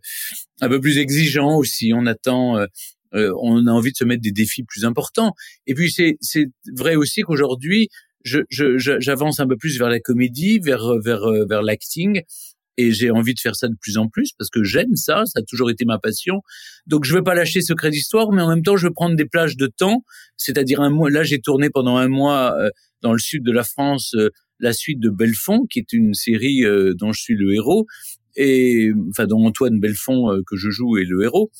un peu plus exigeant aussi. On attend, euh, euh, on a envie de se mettre des défis plus importants. Et puis c'est vrai aussi qu'aujourd'hui je, je, j'avance un peu plus vers la comédie, vers vers vers l'acting et j'ai envie de faire ça de plus en plus parce que j'aime ça, ça a toujours été ma passion. Donc je veux pas lâcher Secret d'Histoire, mais en même temps je veux prendre des plages de temps, c'est-à-dire un mois. Là j'ai tourné pendant un mois euh, dans le sud de la France euh, la suite de Belfond, qui est une série euh, dont je suis le héros, et enfin dont Antoine Belfond que je joue est le héros.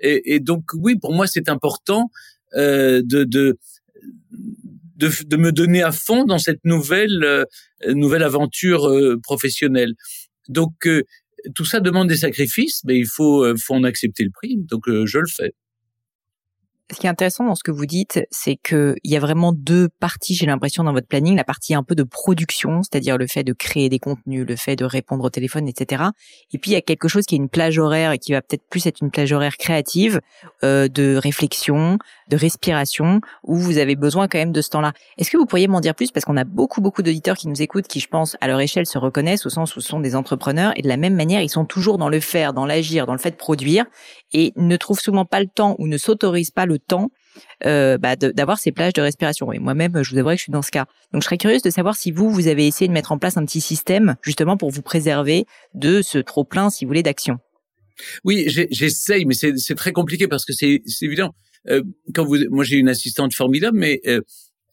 Et, et donc oui, pour moi c'est important de, de de, de, me donner à fond dans cette nouvelle nouvelle aventure professionnelle. Donc euh, tout ça demande des sacrifices, mais il faut, euh, faut en accepter le prix. Donc euh, je le fais ce qui est intéressant dans ce que vous dites, c'est que il y a vraiment deux parties, j'ai l'impression, dans votre planning. La partie un peu de production, c'est-à-dire le fait de créer des contenus, le fait de répondre au téléphone, etc. Et puis il y a quelque chose qui est une plage horaire et qui va peut-être plus être une plage horaire créative, euh, de réflexion, de respiration, où vous avez besoin quand même de ce temps-là. Est-ce que vous pourriez m'en dire plus? Parce qu'on a beaucoup, beaucoup d'auditeurs qui nous écoutent, qui, je pense, à leur échelle, se reconnaissent au sens où ce sont des entrepreneurs et de la même manière, ils sont toujours dans le faire, dans l'agir, dans le fait de produire et ne trouvent souvent pas le temps ou ne s'autorisent pas le temps euh, bah, d'avoir ces plages de respiration. Moi-même, je vous avouerai que je suis dans ce cas. Donc, je serais curieuse de savoir si vous, vous avez essayé de mettre en place un petit système justement pour vous préserver de ce trop plein, si vous voulez, d'action. Oui, j'essaye, mais c'est très compliqué parce que c'est évident. Euh, quand vous, moi, j'ai une assistante formidable, mais euh,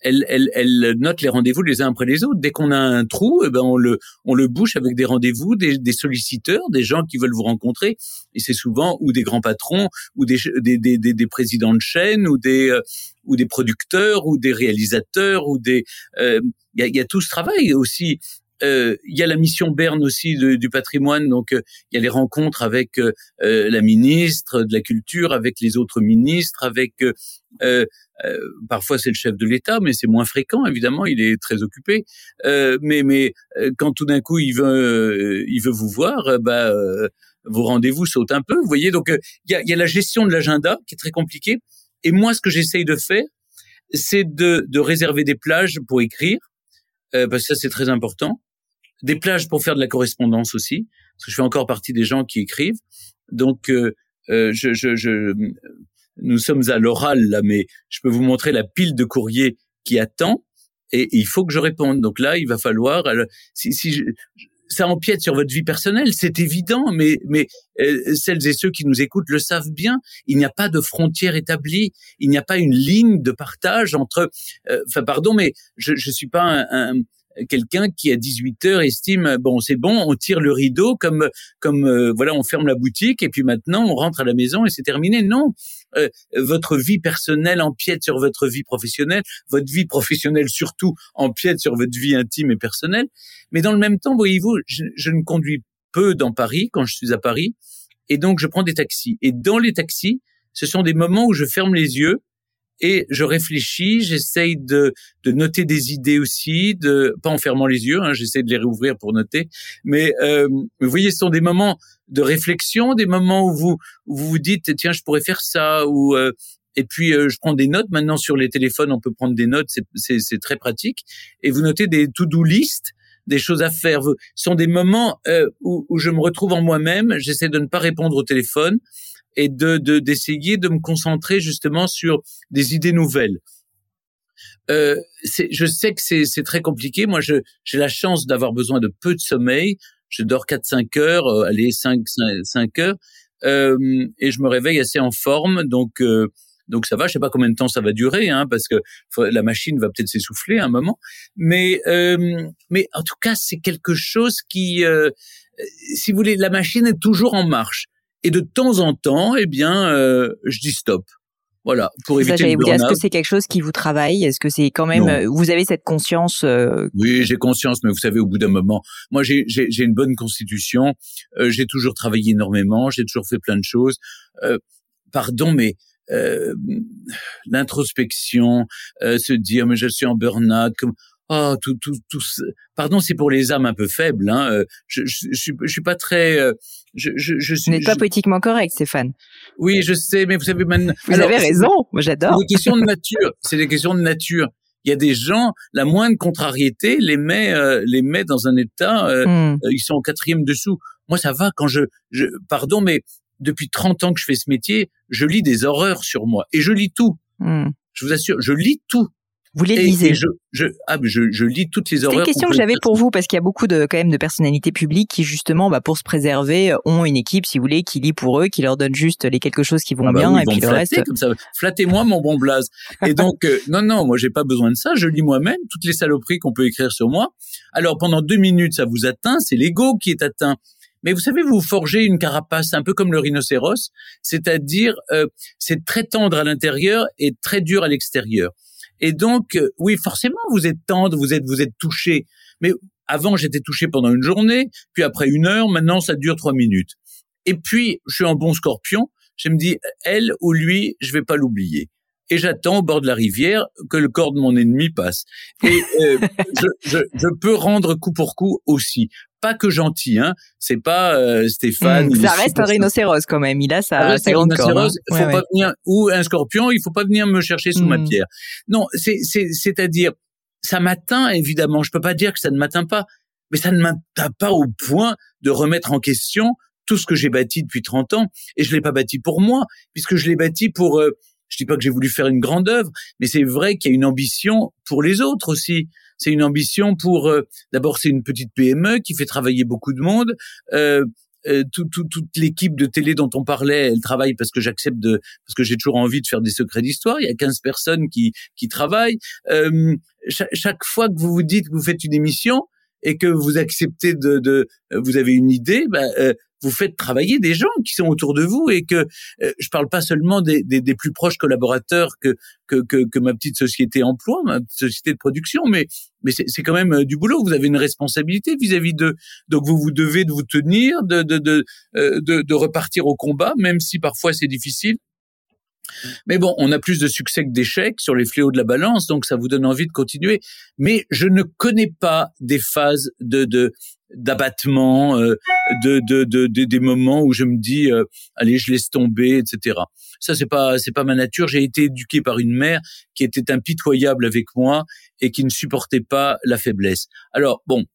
elle, elle, elle note les rendez-vous les uns après les autres. Dès qu'on a un trou, eh ben on le, on le bouche avec des rendez-vous, des, des solliciteurs, des gens qui veulent vous rencontrer. Et c'est souvent ou des grands patrons, ou des, des, des, des présidents de chaîne, ou des, euh, ou des producteurs, ou des réalisateurs, ou des. Euh, il y, a, y, a, tout ce travail aussi. Euh, il y a la mission Berne aussi du patrimoine, donc il y a les rencontres avec la ministre de la culture, avec les autres ministres, avec euh, parfois c'est le chef de l'État, mais c'est moins fréquent évidemment. Il est très occupé. Euh, mais mais euh, quand tout d'un coup il veut il veut vous voir, bah vos rendez-vous sautent un peu. Vous voyez donc il y a, y a la gestion de l'agenda qui est très compliquée. Et moi ce que j'essaye de faire, c'est de, de réserver des plages pour écrire, parce que ça c'est très important. Des plages pour faire de la correspondance aussi, parce que je fais encore partie des gens qui écrivent. Donc euh, je, je, je, nous sommes à l'oral là, mais je peux vous montrer la pile de courriers qui attend et, il faut que je réponde. Donc là, il va falloir, si, si ça empiète sur votre vie personnelle, c'est évident, mais, mais euh, celles et ceux qui nous écoutent le savent bien. Il n'y a pas de frontière établie, il n'y a pas une ligne de partage entre. Euh, enfin, pardon, mais je je suis pas un quelqu'un qui à 18 heures estime bon c'est bon on tire le rideau comme comme euh, voilà on ferme la boutique et puis maintenant on rentre à la maison et c'est terminé non euh, votre vie personnelle empiète sur votre vie professionnelle votre vie professionnelle surtout empiète sur votre vie intime et personnelle. Mais dans le même temps voyez-vous je, je ne conduis peu dans Paris quand je suis à Paris et donc je prends des taxis. Et dans les taxis ce sont des moments où je ferme les yeux et je réfléchis, j'essaye de, de noter des idées aussi, de pas en fermant les yeux, hein, j'essaie de les réouvrir pour noter. Mais euh, vous voyez, ce sont des moments de réflexion, des moments où vous vous, vous dites tiens, je pourrais faire ça ou euh, et puis euh, je prends des notes. Maintenant sur les téléphones, on peut prendre des notes, c'est très pratique. Et vous notez des to-do list, des choses à faire. Ce sont des moments euh, où, où je me retrouve en moi-même. J'essaie de ne pas répondre au téléphone et de d'essayer de, me concentrer justement sur des idées nouvelles. Euh, je sais que c'est très compliqué. Moi, j'ai la chance d'avoir besoin de peu de sommeil. Je dors 4-5 heures, euh, allez 5 5, heures, euh, et je me réveille assez en forme. Donc euh, donc ça va. Je sais pas combien de temps ça va durer, hein, parce que la machine va peut-être s'essouffler à un moment. Mais euh, mais en tout cas, c'est quelque chose qui, euh, si vous voulez, la machine est toujours en marche. Et de temps en temps, eh bien, euh, je dis stop. Voilà, pour éviter ça, vous dire, Est-ce que c'est quelque chose qui vous travaille? Est-ce que c'est quand même euh, vous avez cette conscience euh... Oui, j'ai conscience, mais vous savez, au bout d'un moment, moi j'ai j'ai une bonne constitution. Euh, j'ai toujours travaillé énormément. J'ai toujours fait plein de choses. Euh, pardon, mais euh, l'introspection, se dire mais je suis en burn-out, oh, tout, tout, tout, pardon, c'est pour les âmes un peu faibles. Hein. Euh, je, je, je, suis, je suis pas très. Euh, je, je, je suis. n'êtes pas politiquement correct, Stéphane. Oui, je sais, mais vous savez maintenant. Vous avez raison. Moi, j'adore. C'est des questions de nature. C'est des questions de nature. Il y a des gens, la moindre contrariété les met, euh, les met dans un état. Hmm. Ils sont au quatrième dessous. Moi, ça va quand je, je, pardon, mais depuis 30 ans que je fais ce métier, je lis des horreurs sur moi et je lis tout. Hmm. Je vous assure, je lis tout. Vous les lisez je, je, ah, je, je, lis toutes les horreurs. C'est une question que j'avais pour vous parce qu'il y a beaucoup de quand même de personnalités publiques qui justement, bah, pour se préserver, ont une équipe, si vous voulez, qui lit pour eux, qui leur donne juste les quelque chose qui vont ah bah bien et puis le reste. Flattez-moi mon bon blaze. Et donc, euh, non, non, moi j'ai pas besoin de ça. Je lis moi-même toutes les saloperies qu'on peut écrire sur moi. Alors pendant deux minutes, ça vous atteint, c'est l'ego qui est atteint. Mais vous savez, vous forgez une carapace un peu comme le rhinocéros, c'est-à-dire euh, c'est très tendre à l'intérieur et très dur à l'extérieur. Et donc, euh, oui, forcément, vous êtes tendre, vous êtes, vous êtes touché. Mais avant, j'étais touché pendant une journée, puis après une heure, maintenant, ça dure trois minutes. Et puis, je suis un bon scorpion. Je me dis, elle ou lui, je vais pas l'oublier. Et j'attends au bord de la rivière que le corps de mon ennemi passe. Et euh, je, je, je, peux rendre coup pour coup aussi pas que gentil, hein. C'est pas euh, Stéphane. Hmm, ça reste un rhinocéros quand même. Il a sa, sa grande corde. Hein. Faut pas venir ou un scorpion. Il faut pas venir me chercher sous ma hmm. pierre. Non, c'est c'est c'est-à-dire ça m'atteint évidemment. Je peux pas dire que ça ne m'atteint pas, mais ça ne m'atteint pas au point de remettre en question tout ce que j'ai bâti depuis 30 ans. Et je l'ai pas bâti pour moi, puisque je l'ai bâti pour. Euh, je dis pas que j'ai voulu faire une grande œuvre, mais c'est vrai qu'il y a une ambition pour les autres aussi c'est une ambition pour. Euh, d'abord, c'est une petite PME qui fait travailler beaucoup de monde. Euh, euh toute l'équipe de télé dont on parlait, elle travaille parce que j'accepte de, parce que j'ai toujours envie de faire des secrets d'histoire. Il y a 15 personnes qui qui travaillent. Euh, chaque, fois que vous vous dites que vous faites une émission et que vous acceptez de, de vous avez une idée, bah, euh, vous faites travailler des gens qui sont autour de vous et que euh, je parle pas seulement des, des, des plus proches collaborateurs que, que, que, que, ma petite société emploi, ma société de production, mais, mais c'est quand même euh, du boulot. Vous avez une responsabilité vis-à-vis de, donc vous vous devez de vous tenir, de, de, de, euh, de, de repartir au combat, même si parfois c'est difficile. Mais bon, on a plus de succès que d'échecs sur les fléaux de la balance, donc ça vous donne envie de continuer. Mais je ne connais pas des phases de, de d'abattement, euh, de, de, de, des moments où je me dis euh, allez je laisse tomber, etc. Ça c'est pas c'est pas ma nature. J'ai été éduqué par une mère qui était impitoyable avec moi et qui ne supportait pas la faiblesse. Alors bon,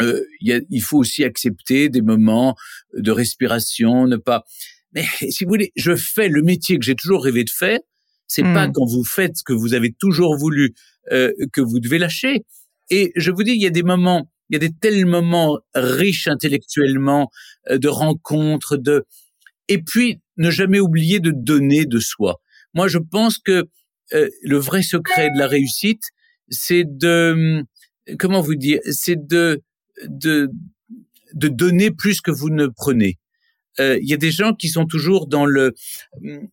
euh, y a, il faut aussi accepter des moments de respiration, ne pas. Mais si vous voulez, je fais le métier que j'ai toujours rêvé de faire. C'est pas hmm. quand vous faites ce que vous avez toujours voulu euh, que vous devez lâcher. Et je vous dis, il y a des moments il y a des tels moments riches intellectuellement, euh, de rencontres, de et puis ne jamais oublier de donner de soi. Moi, je pense que euh, le vrai secret de la réussite, c'est de comment vous dire, c'est de de de donner plus que vous ne prenez. Euh, il y a des gens qui sont toujours dans le hum,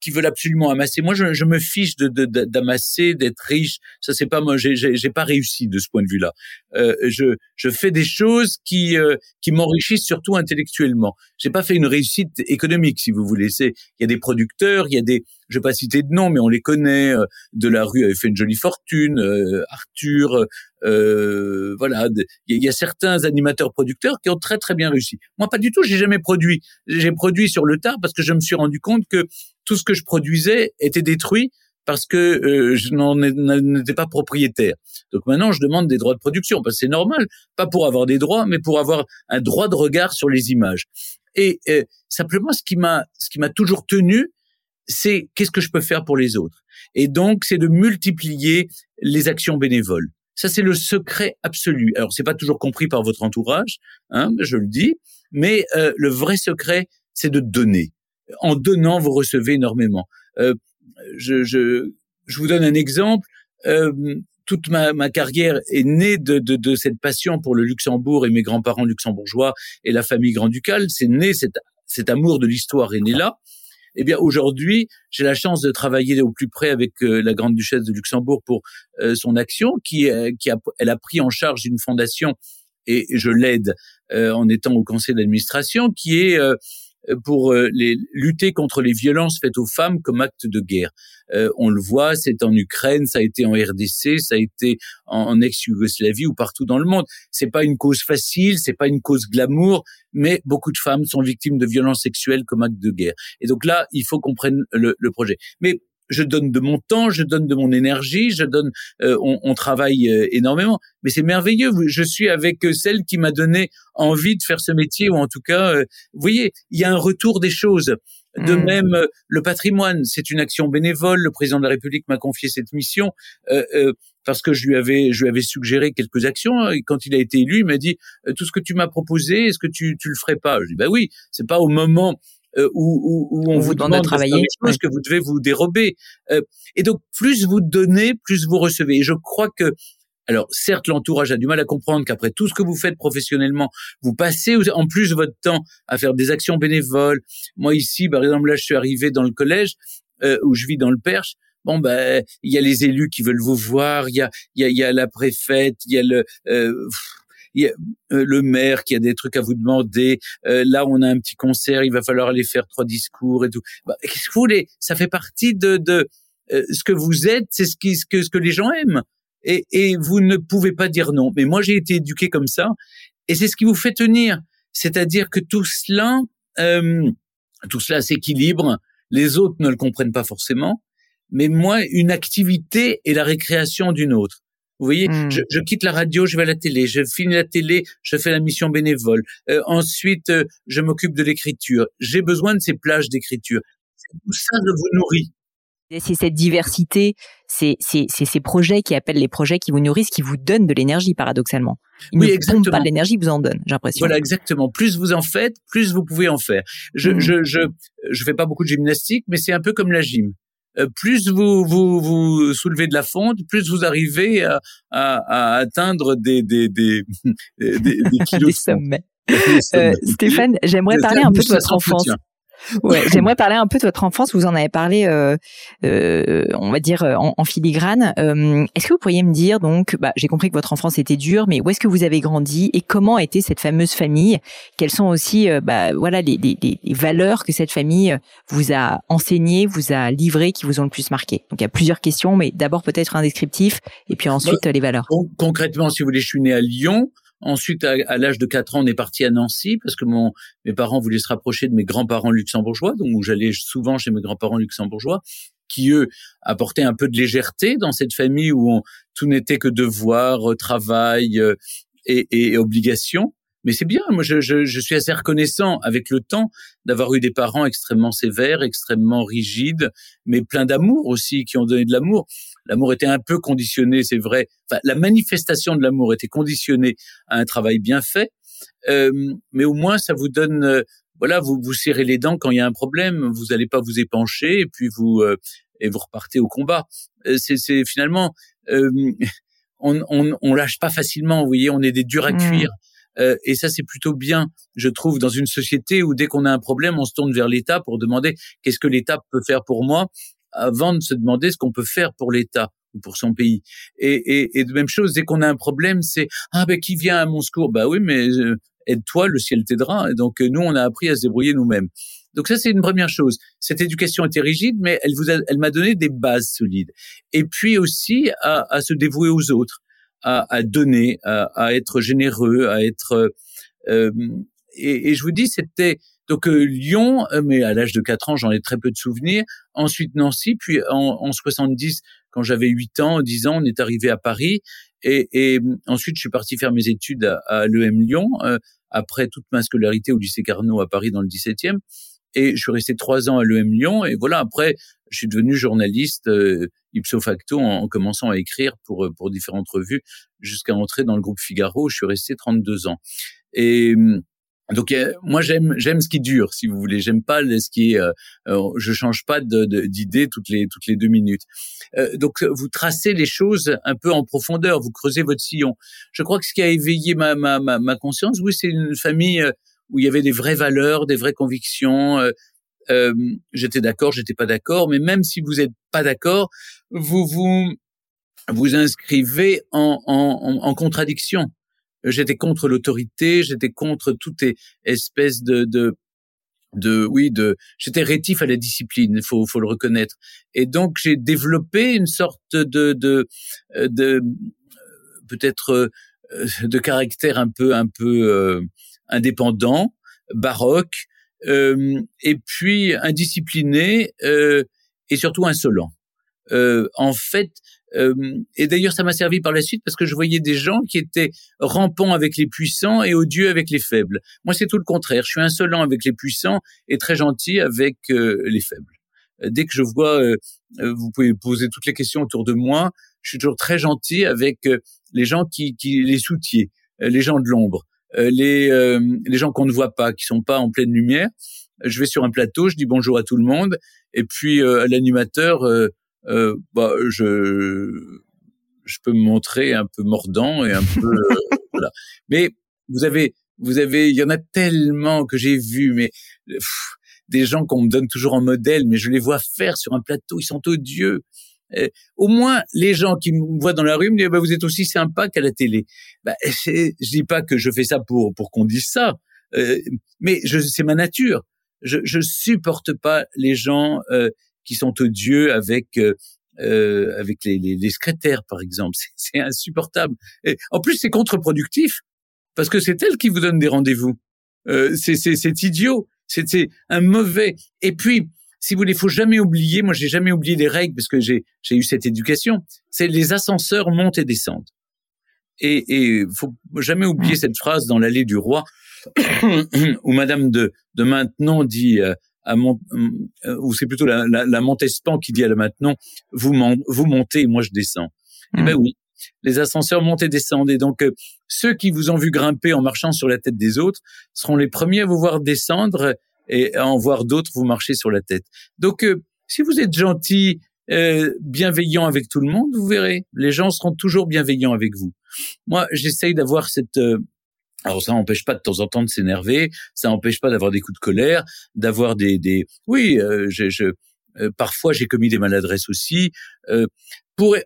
qui veulent absolument amasser. Moi, je, je me fiche de d'amasser, d'être riche. Ça, c'est pas moi. J'ai pas réussi de ce point de vue-là. Euh, je je fais des choses qui euh, qui m'enrichissent surtout intellectuellement. J'ai pas fait une réussite économique, si vous voulez. C'est il y a des producteurs, il y a des je vais pas citer de nom, mais on les connaît. Euh, de la rue avait fait une jolie fortune. Euh, Arthur, euh, voilà. Il y, a certains animateurs producteurs qui ont très très bien réussi. Moi, pas du tout. J'ai jamais produit. J'ai produit sur le tard parce que je me suis rendu compte que tout ce que je produisais était détruit parce que euh, je n'en étais pas propriétaire. Donc maintenant, je demande des droits de production parce que c'est normal, pas pour avoir des droits, mais pour avoir un droit de regard sur les images. Et euh, simplement, ce qui m'a, ce qui m'a toujours tenu, c'est qu'est-ce que je peux faire pour les autres. Et donc, c'est de multiplier les actions bénévoles. Ça, c'est le secret absolu. Alors, c'est pas toujours compris par votre entourage, hein, je le dis, mais euh, le vrai secret, c'est de donner. En donnant, vous recevez énormément. Euh, je, je, je, vous donne un exemple. Euh, toute ma, ma, carrière est née de, de, de, cette passion pour le Luxembourg et mes grands-parents luxembourgeois et la famille grand-ducale. C'est né, cet, cet amour de l'histoire est né là. Eh bien, aujourd'hui, j'ai la chance de travailler au plus près avec euh, la grande duchesse de Luxembourg pour euh, son action, qui, qui a, elle a pris en charge une fondation et je l'aide euh, en étant au conseil d'administration, qui est pour euh, les, lutter contre les violences faites aux femmes comme acte de guerre. Euh, on le voit, c'est en Ukraine, ça a été en RDC, ça a été en, ex-Yougoslavie ou partout dans le monde. C'est pas une cause facile, c'est pas une cause glamour, mais beaucoup de femmes sont victimes de violences sexuelles comme acte de guerre. Et donc là, il faut qu'on prenne le, le projet. Mais je donne de mon temps, je donne de mon énergie, je donne, euh, on, on, travaille euh, énormément. Mais c'est merveilleux. Je suis avec euh, celle qui m'a donné envie de faire ce métier, ou en tout cas, vous voyez, il y a un retour des choses. De mmh. même, le patrimoine, c'est une action bénévole. Le président de la République m'a confié cette mission parce que je lui avais, je lui avais suggéré quelques actions. Et quand il a été élu, il m'a dit tout ce que tu m'as proposé, est-ce que tu, tu le ferais pas? Je dis bah oui, c'est pas au moment euh, où, où, on, vous, demande, de travailler, de que vous devez vous dérober. Euh, et donc, plus vous donnez, plus vous recevez. Et je crois que alors, certes, l'entourage a du mal à comprendre qu'après tout ce que vous faites professionnellement, vous passez en plus votre temps à faire des actions bénévoles. Moi, ici, par exemple, là, je suis arrivé dans le collège euh, où je vis dans le Perche. Bon, ben, il y a les élus qui veulent vous voir, il y a, y a, y a la préfète, il y a le... Euh, y a euh, le maire qui a des trucs à vous demander. Euh, là, on a un petit concert, il va falloir aller faire trois discours et tout. Bah, Qu'est-ce que vous voulez? Ça fait partie de, de euh, ce que vous êtes, c'est ce, qui, ce, que, ce que les gens aiment. Et, et vous ne pouvez pas dire non. Mais moi, j'ai été éduqué comme ça, et c'est ce qui vous fait tenir. C'est-à-dire que tout cela, tout cela s'équilibre. Les autres ne le comprennent pas forcément, mais moi, une activité est la récréation d'une autre. Vous voyez, hmm. je, je, quitte la radio, je vais à la télé, je finis la télé, je fais la mission bénévole. Euh, ensuite, euh, je m'occupe de l'écriture. J'ai besoin de ces plages d'écriture. Tout ça je vous nourrit. C'est cette diversité, c'est ces projets qui appellent les projets qui vous nourrissent, qui vous donnent de l'énergie, paradoxalement. Ils oui, ne exactement. pas de l'énergie, vous en donnent, j'ai l'impression. Voilà, exactement. Plus vous en faites, plus vous pouvez en faire. Je, je, je, je fais pas beaucoup de gymnastique, mais c'est un peu comme la gym. Euh, plus vous, vous, vous soulevez de la fonte, plus vous arrivez à, à, à atteindre des, des, des, des, des kilos. des sommets. Euh, Stéphane, j'aimerais parler un peu de votre enfance. Ouais, j'aimerais parler un peu de votre enfance. Vous en avez parlé, euh, euh, on va dire en, en filigrane. Euh, est-ce que vous pourriez me dire donc, bah, j'ai compris que votre enfance était dure, mais où est-ce que vous avez grandi et comment était cette fameuse famille? Quelles sont aussi, euh, bah, voilà, les, les, les, valeurs que cette famille vous a enseignées, vous a livrées, qui vous ont le plus marqué? Donc il y a plusieurs questions, mais d'abord peut-être un descriptif et puis ensuite bah, les valeurs. Concrètement, si vous voulez, je suis né à Lyon. Ensuite, à, l'âge de 4 ans, on est parti à Nancy parce que mon, mes parents voulaient se rapprocher de mes grands-parents luxembourgeois, donc j'allais souvent chez mes grands-parents luxembourgeois, qui eux apportaient un peu de légèreté dans cette famille où on, tout n'était que devoir, euh, travail euh, et, et obligation. Mais c'est bien, moi je, je, je, suis assez reconnaissant avec le temps d'avoir eu des parents extrêmement sévères, extrêmement rigides, mais plein d'amour aussi, qui ont donné de l'amour. L'amour était un peu conditionné, c'est vrai. Enfin, la manifestation de l'amour était conditionnée à un travail bien fait, euh, mais au moins ça vous donne, euh, voilà, vous vous serrez les dents quand il y a un problème, vous n'allez pas vous épancher et puis vous euh, et vous repartez au combat. Euh, c'est finalement on, on, on lâche pas facilement, vous voyez, on est des durs à mmh. Euh, et ça, c'est plutôt bien, je trouve, dans une société où dès qu'on a un problème, on se tourne vers l'État pour demander qu'est-ce que l'État peut faire pour moi, avant de se demander ce qu'on peut faire pour l'État ou pour son pays. Et, et, et de même chose, dès qu'on a un problème, c'est ah ben qui vient à mon secours? Bah oui, mais euh, aide-toi, le ciel t'aidera. Donc nous, on a appris à se débrouiller nous-mêmes. Donc ça, c'est une première chose. Cette éducation était rigide, mais elle vous, elle m'a donné des bases solides. Et puis aussi à, à se dévouer aux autres, à, à donner, à, à, être généreux, à être. Euh, et, et, je vous dis, c'était donc euh, Lyon, euh, mais à l'âge de 4 ans, j'en ai très peu de souvenirs. Ensuite Nancy, puis en, en 70, quand j'avais 8 ans, 10 ans, on est arrivé à Paris. Et, et ensuite, je suis parti faire mes études à, à l'EM Lyon, euh, après toute ma scolarité au lycée Carnot à Paris dans le 17e. Et je suis resté trois ans à l'EM Lyon. Et voilà, après, je suis devenu journaliste euh, ipso facto en, en, commençant à écrire pour pour différentes revues jusqu'à entrer dans le groupe Figaro. Où je suis resté 32 ans. Et donc moi j'aime j'aime ce qui dure si vous voulez j'aime pas ce qui est euh, euh je change pas d'idée toutes les toutes les deux minutes euh, donc vous tracez les choses un peu en profondeur vous creusez votre sillon je crois que ce qui a éveillé ma ma ma, ma conscience oui c'est une famille euh, où il y avait des vraies valeurs des vraies convictions euh, euh j'étais d'accord j'étais pas d'accord mais même si vous êtes pas d'accord vous vous vous inscrivez en, en, en contradiction. J'étais contre l'autorité, j'étais contre toute espèce de, de de oui de j'étais rétif à la discipline il faut faut le reconnaître. Et donc j'ai développé une sorte de de euh, de, peut-être euh, de caractère un peu un peu euh, indépendant baroque euh, et puis indiscipliné euh, et surtout insolent euh, en fait euh, et d'ailleurs, ça m'a servi par la suite parce que je voyais des gens qui étaient rampants avec les puissants et odieux avec les faibles. Moi, c'est tout le contraire. Je suis insolent avec les puissants et très gentil avec euh, les faibles. Euh, dès que je vois, vous pouvez poser toutes les questions autour de moi, je suis toujours très gentil avec les gens qui, qui les soutiennent, les gens de l'ombre, les, les gens qu'on ne voit pas, qui sont pas en pleine lumière. Je vais sur un plateau, je dis bonjour à tout le monde, et puis l'animateur euh, bah, je, je peux me montrer un peu mordant et un peu euh, voilà. Mais vous avez, vous avez, il y en a tellement que j'ai vu, mais des gens qu'on me donne toujours en modèle, mais je les vois faire sur un plateau, ils sont odieux. Euh, au moins, les gens qui me voient dans la rue me disent bah, vous êtes aussi sympa qu'à la télé. Bah, je dis pas que je fais ça pour pour qu'on dise ça, euh, mais c'est ma nature. Je, je supporte pas les gens euh, qui sont odieux avec euh, euh, avec les, les, les, secrétaires, par exemple. C'est insupportable. Et en plus, c'est contre-productif parce que c'est elle qui vous donne des rendez-vous. Euh, c'est idiot. C'est un mauvais. Et puis, si vous voulez, faut jamais oublier. Moi, j'ai jamais oublié les règles parce que j'ai j'ai eu cette éducation. C'est les ascenseurs montent et descendent. Et et faut jamais oublier cette phrase dans l'allée du roi où Madame de de Maintenon dit euh, à euh, ou c'est plutôt la, la, la, Montespan qui dit à la Maintenon, vous, vous montez, moi je descends. Eh ben mmh. oui, les ascenseurs montent et descendent. Et donc, euh, ceux qui vous ont vu grimper en marchant sur la tête des autres seront les premiers à vous voir descendre et à en voir d'autres vous marcher sur la tête. Donc, euh, si vous êtes gentil, bienveillant avec tout le monde, vous verrez, les gens seront toujours bienveillants avec vous. Moi, j'essaye d'avoir cette alors ça n'empêche pas de temps en temps de s'énerver, ça n'empêche pas d'avoir des coups de colère, d'avoir des, des, oui, euh, je, je euh, parfois j'ai commis des maladresses aussi. Euh, pour,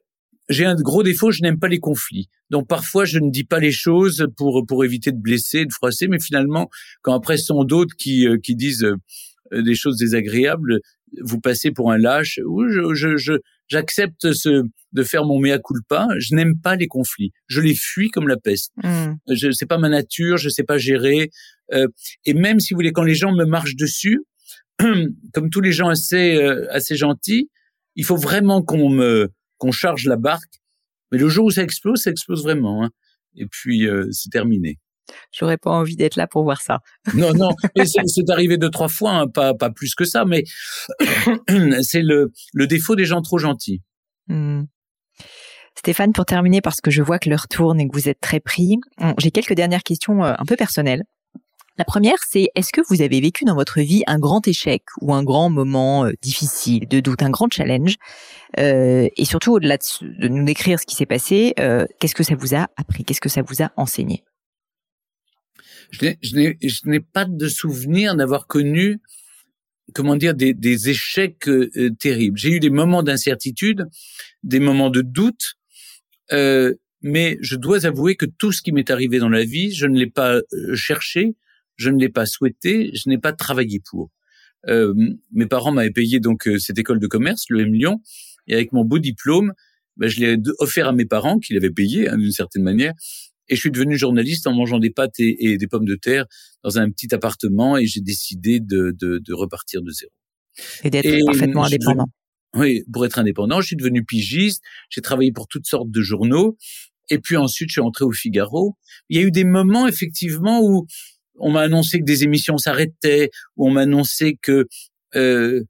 j'ai un gros défaut, je n'aime pas les conflits. Donc parfois je ne dis pas les choses pour pour éviter de blesser, de froisser, mais finalement quand après ce sont d'autres qui euh, qui disent euh, des choses désagréables, vous passez pour un lâche. Ou je, je, j'accepte ce de faire mon mea culpa. Je n'aime pas les conflits. Je les fuis comme la peste. Mmh. Je sais pas ma nature. Je sais pas gérer. Euh, et même si vous voulez, quand les gens me marchent dessus, comme tous les gens assez euh, assez gentils, il faut vraiment qu'on me qu'on charge la barque. Mais le jour où ça explose, ça explose vraiment. Hein. Et puis euh, c'est terminé. J'aurais pas envie d'être là pour voir ça. Non, non, c'est arrivé deux trois fois, hein, pas pas plus que ça, mais c'est le le défaut des gens trop gentils. Mmh. Stéphane, pour terminer, parce que je vois que l'heure tourne et que vous êtes très pris, j'ai quelques dernières questions euh, un peu personnelles. La première, c'est est-ce que vous avez vécu dans votre vie un grand échec ou un grand moment euh, difficile, de doute, un grand challenge euh, Et surtout, au-delà de, nous décrire ce qui s'est passé, euh, qu'est-ce que ça vous a appris Qu'est-ce que ça vous a enseigné? Je n'ai pas de souvenir d'avoir connu, comment dire, des, des échecs euh, terribles. J'ai eu des moments d'incertitude, des moments de doute, mais je dois avouer que tout ce qui m'est arrivé dans la vie, je ne l'ai pas cherché, je ne l'ai pas souhaité, je n'ai pas travaillé pour. Euh, mes parents m'avaient payé donc euh, cette école de commerce, le M Lyon, et avec mon beau diplôme, ben, je l'ai offert à mes parents, qui l'avaient payé hein, d'une certaine manière, et je suis devenu journaliste en mangeant des pâtes et, des pommes de terre dans un petit appartement, et j'ai décidé de, de, de, repartir de zéro. Et d'être parfaitement indépendant. Oui, pour être indépendant, je suis devenu pigiste, j'ai travaillé pour toutes sortes de journaux, et puis ensuite je suis entré au Figaro. Il y a eu des moments effectivement où on m'a annoncé que des émissions s'arrêtaient, où on m'a annoncé que euh,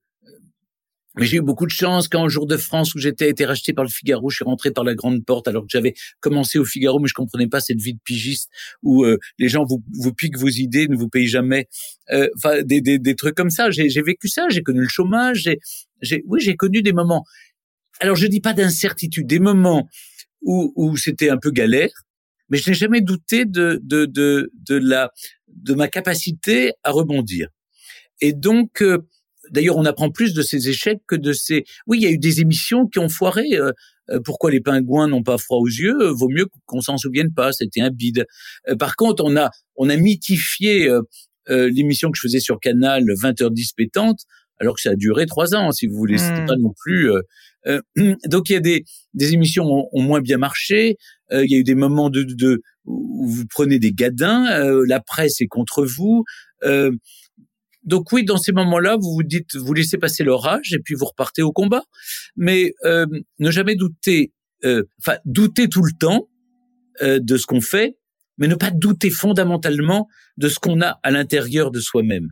mais j'ai eu beaucoup de chance quand au jour de France où j'étais été racheté par le Figaro, je suis rentré par la grande porte alors que j'avais commencé au Figaro, mais je comprenais pas cette vie de pigiste où euh, les gens vous, vous piquent vos idées, ne vous payent jamais. Euh, enfin, des, des, des, trucs comme ça. J'ai vécu ça. J'ai connu le chômage. J'ai, oui, j'ai connu des moments. Alors je dis pas d'incertitude, des moments où, où c'était un peu galère, mais je n'ai jamais douté de, de, de, de la de ma capacité à rebondir. Et donc, euh, d'ailleurs, on apprend plus de ces échecs que de ces. Oui, il y a eu des émissions qui ont foiré. Euh, euh, pourquoi les pingouins n'ont pas froid aux yeux Vaut mieux qu'on s'en souvienne pas. C'était un bide. par contre, on a on a mythifié l'émission que je faisais sur Canal 20h10 pétante, alors que ça a duré trois ans, si vous voulez. C'était pas mmh. non plus. donc il y a des des émissions ont, ont moins bien marché. il y a eu des moments de, de vous prenez des gadins, euh, la presse est contre vous. Euh, donc oui, dans ces moments-là, vous vous dites, vous laissez passer l'orage et puis vous repartez au combat. Mais euh, ne jamais douter, enfin douter tout le temps de ce qu'on fait, mais ne pas douter fondamentalement de ce qu'on a à l'intérieur de soi-même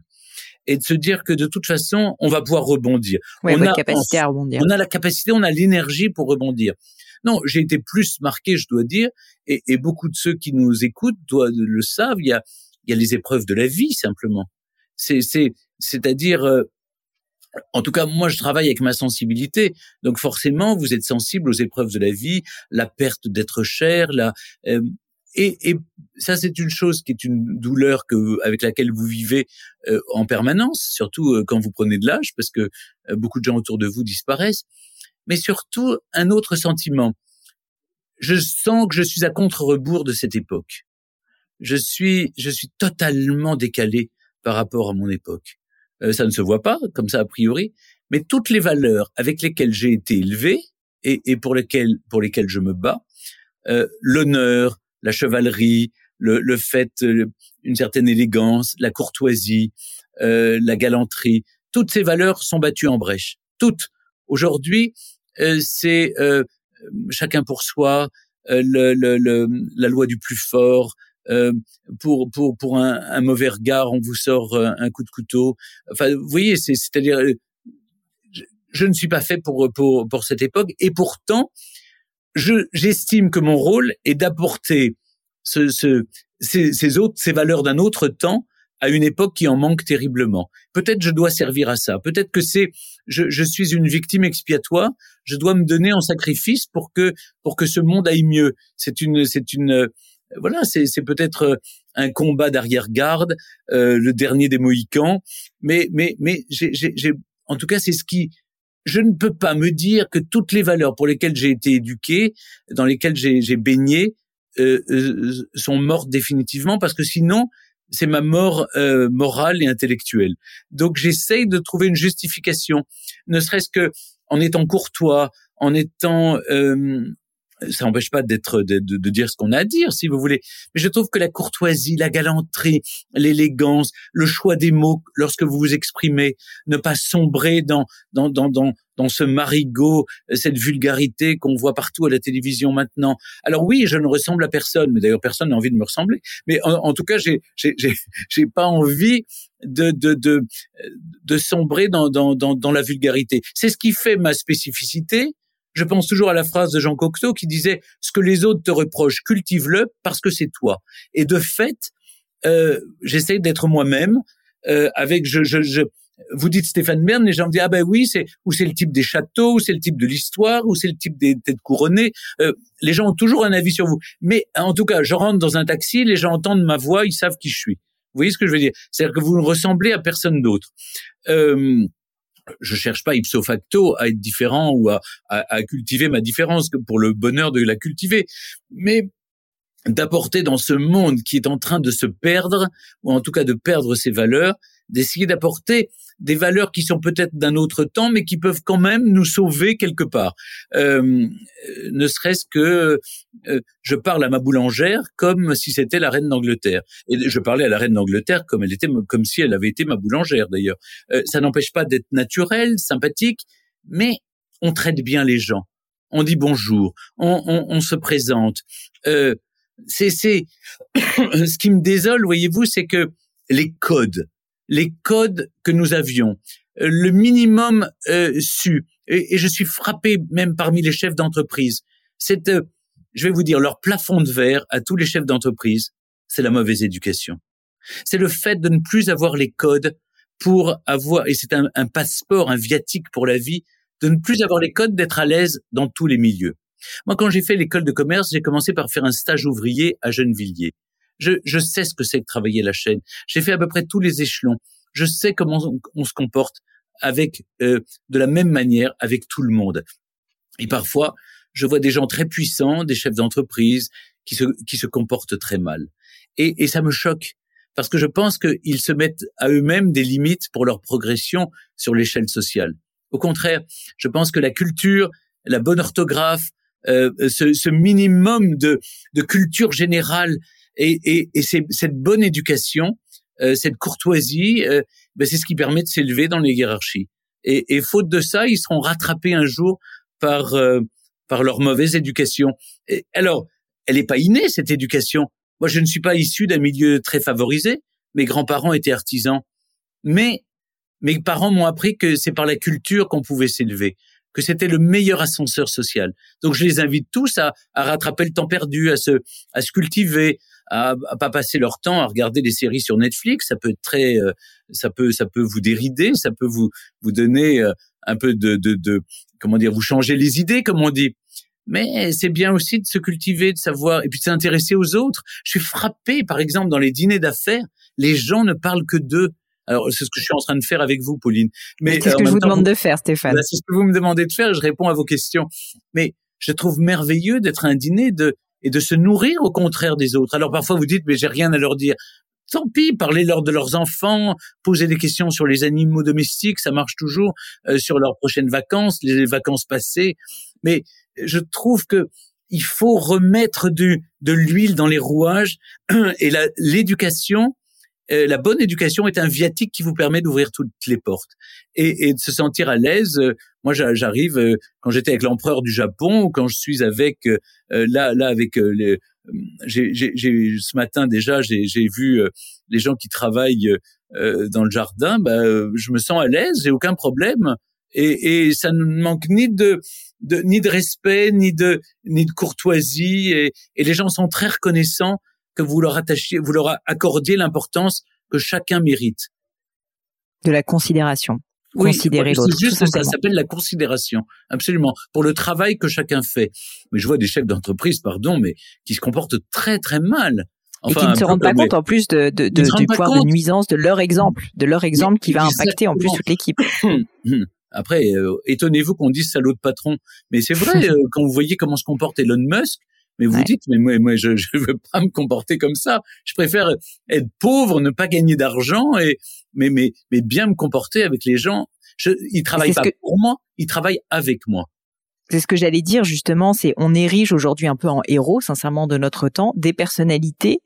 et de se dire que de toute façon, on va pouvoir rebondir. on a capacité à rebondir. On a la capacité, on a l'énergie pour rebondir. Non, j'ai été plus marqué, je dois dire, et, beaucoup de ceux qui nous écoutent doivent le savent. Il y a, les épreuves de la vie simplement. C'est, c'est, c'est-à-dire, euh, en tout cas, moi, je travaille avec ma sensibilité, donc forcément, vous êtes sensible aux épreuves de la vie, la perte d'être cher, la euh, et, et, ça, c'est une chose qui est une douleur que avec laquelle vous vivez euh, en permanence, surtout quand vous prenez de l'âge, parce que beaucoup de gens autour de vous disparaissent mais surtout un autre sentiment. Je sens que je suis à contre-rebours de cette époque. Je suis, je suis totalement décalé par rapport à mon époque. Euh, ça ne se voit pas comme ça a priori, mais toutes les valeurs avec lesquelles j'ai été élevé et, et, pour lesquelles pour lesquelles je me bats, euh, l'honneur, la chevalerie, le, le fait, euh, une certaine élégance, la courtoisie, euh, la galanterie, toutes ces valeurs sont battues en brèche. Toutes. Aujourd'hui, c'est euh, chacun pour soi, euh, le, le, la loi du plus fort. pour pour pour un, un, mauvais regard, on vous sort un coup de couteau. Enfin, vous voyez, c'est c'est-à-dire, je, ne suis pas fait pour pour pour cette époque, et pourtant, je j'estime que mon rôle est d'apporter ce, ce ces, ces autres ces valeurs d'un autre temps à une époque qui en manque terriblement. Peut-être je dois servir à ça. Peut-être que c'est je, je, suis une victime expiatoire. Je dois me donner en sacrifice pour que pour que ce monde aille mieux. C'est une c'est une euh, voilà c'est peut-être euh, un combat d'arrière-garde, euh, le dernier des Mohicans. Mais mais mais j'ai en tout cas c'est ce qui je ne peux pas me dire que toutes les valeurs pour lesquelles j'ai été éduqué, dans lesquelles j'ai baigné, euh, sont mortes définitivement parce que sinon c'est ma mort euh, morale et intellectuelle. Donc j'essaye de trouver une justification, ne serait-ce que en étant courtois, en étant euh, ça n'empêche pas d'être de, de, dire ce qu'on a à dire, si vous voulez. Mais je trouve que la courtoisie, la galanterie, l'élégance, le choix des mots lorsque vous vous exprimez, ne pas sombrer dans dans dans dans, dans ce marigot, cette vulgarité qu'on voit partout à la télévision maintenant. Alors oui, je ne ressemble à personne, mais d'ailleurs personne n'a envie de me ressembler. Mais en, tout cas, j'ai j'ai pas envie de de de de sombrer dans dans dans, la vulgarité. C'est ce qui fait ma spécificité je pense toujours à la phrase de Jean Cocteau qui disait ce que les autres te reprochent, cultive-le parce que c'est toi. Et de fait, euh, j'essaye d'être moi-même euh, avec je, je, je vous dites Stéphane Bern, les gens me disent ah ben oui c'est ou c'est le type des châteaux, ou c'est le type de l'histoire, ou c'est le type des têtes couronnées. Euh, les gens ont toujours un avis sur vous. Mais en tout cas, je rentre dans un taxi, les gens entendent ma voix, ils savent qui je suis. Vous voyez ce que je veux dire? C'est-à-dire que vous ne ressemblez à personne d'autre. Euh, je cherche pas ipso facto à être différent ou à, à, cultiver ma différence pour le bonheur de la cultiver, mais d'apporter dans ce monde qui est en train de se perdre, ou en tout cas de perdre ses valeurs, d'essayer d'apporter des valeurs qui sont peut-être d'un autre temps, mais qui peuvent quand même nous sauver quelque part. Euh, ne serait-ce que euh, je parle à ma boulangère comme si c'était la reine d'Angleterre, et je parlais à la reine d'Angleterre comme elle était, comme si elle avait été ma boulangère d'ailleurs. Euh, ça n'empêche pas d'être naturel, sympathique, mais on traite bien les gens. On dit bonjour, on, on, on se présente. Euh, c'est c'est ce qui me désole, voyez-vous, c'est que les codes les codes que nous avions, euh, le minimum euh, su. Et, je suis frappé même parmi les chefs d'entreprise. C'est, euh, je vais vous dire, leur plafond de verre à tous les chefs d'entreprise, c'est la mauvaise éducation. C'est le fait de ne plus avoir les codes pour avoir, et c'est un, un passeport, un viatique pour la vie, de ne plus avoir les codes, d'être à l'aise dans tous les milieux. Moi, quand j'ai fait l'école de commerce, j'ai commencé par faire un stage ouvrier à Gennevilliers. Je, je sais ce que c'est que travailler la chaîne. J'ai fait à peu près tous les échelons. Je sais comment on, se comporte avec euh, de la même manière avec tout le monde. Et parfois, je vois des gens très puissants, des chefs d'entreprise, qui se, qui se comportent très mal. Et, et ça me choque parce que je pense qu'ils se mettent à eux-mêmes des limites pour leur progression sur l'échelle sociale. Au contraire, je pense que la culture, la bonne orthographe, euh, ce, ce, minimum de, de culture générale et, et, et cette bonne éducation, euh, cette courtoisie, euh, ben c'est ce qui permet de s'élever dans les hiérarchies. Et, et, faute de ça, ils seront rattrapés un jour par euh, par leur mauvaise éducation. Et, alors, elle n'est pas innée cette éducation. Moi, je ne suis pas issu d'un milieu très favorisé. Mes grands-parents étaient artisans, mais mes parents m'ont appris que c'est par la culture qu'on pouvait s'élever, que c'était le meilleur ascenseur social. Donc, je les invite tous à, à rattraper le temps perdu, à se à se cultiver, à, à, pas passer leur temps à regarder des séries sur Netflix. Ça peut être très, euh, ça peut, ça peut vous dérider, ça peut vous vous donner euh, un peu de, de, de, comment dire, vous changer les idées, comme on dit. Mais c'est bien aussi de se cultiver, de savoir, et puis de s'intéresser aux autres. Je suis frappé, par exemple, dans les dîners d'affaires, les gens ne parlent que d'eux. Alors, c'est ce que je suis en train de faire avec vous, Pauline. Mais qu'est-ce que je vous demande de faire, Stéphane C'est ce que vous me demandez de faire. Je réponds à vos questions. Mais je trouve merveilleux d'être un dîner de et de se nourrir au contraire des autres. Alors parfois vous dites mais j'ai rien à leur dire. Tant pis, parlez-leur de leurs enfants, posez des questions sur les animaux domestiques, ça marche toujours, euh, sur leurs prochaines vacances, les vacances passées. Mais je trouve que il faut remettre du, de l'huile dans les rouages et l'éducation euh, la bonne éducation est un viatique qui vous permet d'ouvrir toutes les portes et, et, de se sentir à l'aise. Euh, moi, j'arrive euh, quand j'étais avec l'empereur du Japon quand je suis avec là là avec les ce matin déjà j'ai, vu les gens qui travaillent dans le jardin. Bah, je me sens à l'aise, j'ai aucun problème et, et ça ne manque ni de, ni de respect ni de ni de courtoisie et les gens sont très reconnaissants que vous leur attachiez, vous leur accordiez l'importance que chacun mérite. De la considération. Oui, Considérer l'autre. C'est juste ça, s'appelle la considération. Absolument. Pour le travail que chacun fait. Mais je vois des chefs d'entreprise, pardon, mais qui se comportent très très mal. Enfin, et qui ne se rendent pas compte en plus de, de, de du poids de nuisance de leur exemple, de leur exemple qui va impacter en plus toute l'équipe. Après, euh, étonnez-vous qu'on dise salaud de patron, mais c'est vrai euh, quand vous voyez comment se comporte Elon Musk, mais vous dites, mais moi, moi, je, je veux pas me comporter comme ça. Je préfère être pauvre, ne pas gagner d'argent et mais mais mais bien me comporter avec les gens. Je, ils travaillent pas pour moi, ils travaillent avec moi. C'est ce que j'allais dire justement, c'est on érige aujourd'hui un peu en héros, sincèrement, de notre temps, des personnalités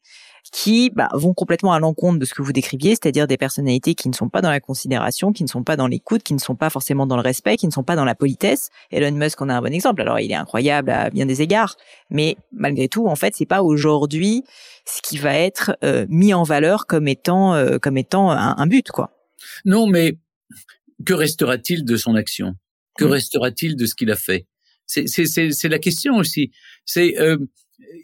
qui bah, vont complètement à l'encontre de ce que vous décriviez, c'est-à-dire des personnalités qui ne sont pas dans la considération, qui ne sont pas dans l'écoute, qui ne sont pas forcément dans le respect, qui ne sont pas dans la politesse. Elon Musk en a un bon exemple. Alors il est incroyable à bien des égards, mais malgré tout, en fait, c'est pas aujourd'hui ce qui va être euh, mis en valeur comme étant euh, comme étant un, but, quoi. Non, mais que restera-t-il de son action? Que mmh. restera-t-il de ce qu'il a fait? C'est la question aussi. C'est euh,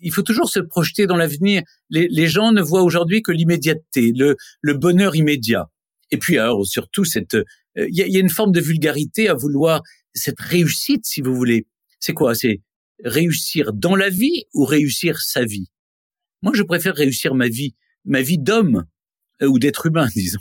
il faut toujours se projeter dans l'avenir. Les, gens ne voient aujourd'hui que l'immédiateté, le, bonheur immédiat. Et puis alors surtout cette, euh, il y, a, une forme de vulgarité à vouloir cette réussite, si vous voulez. C'est quoi? C'est réussir dans la vie ou réussir sa vie? Moi, je préfère réussir ma vie, ma vie d'homme euh, ou d'être humain, disons.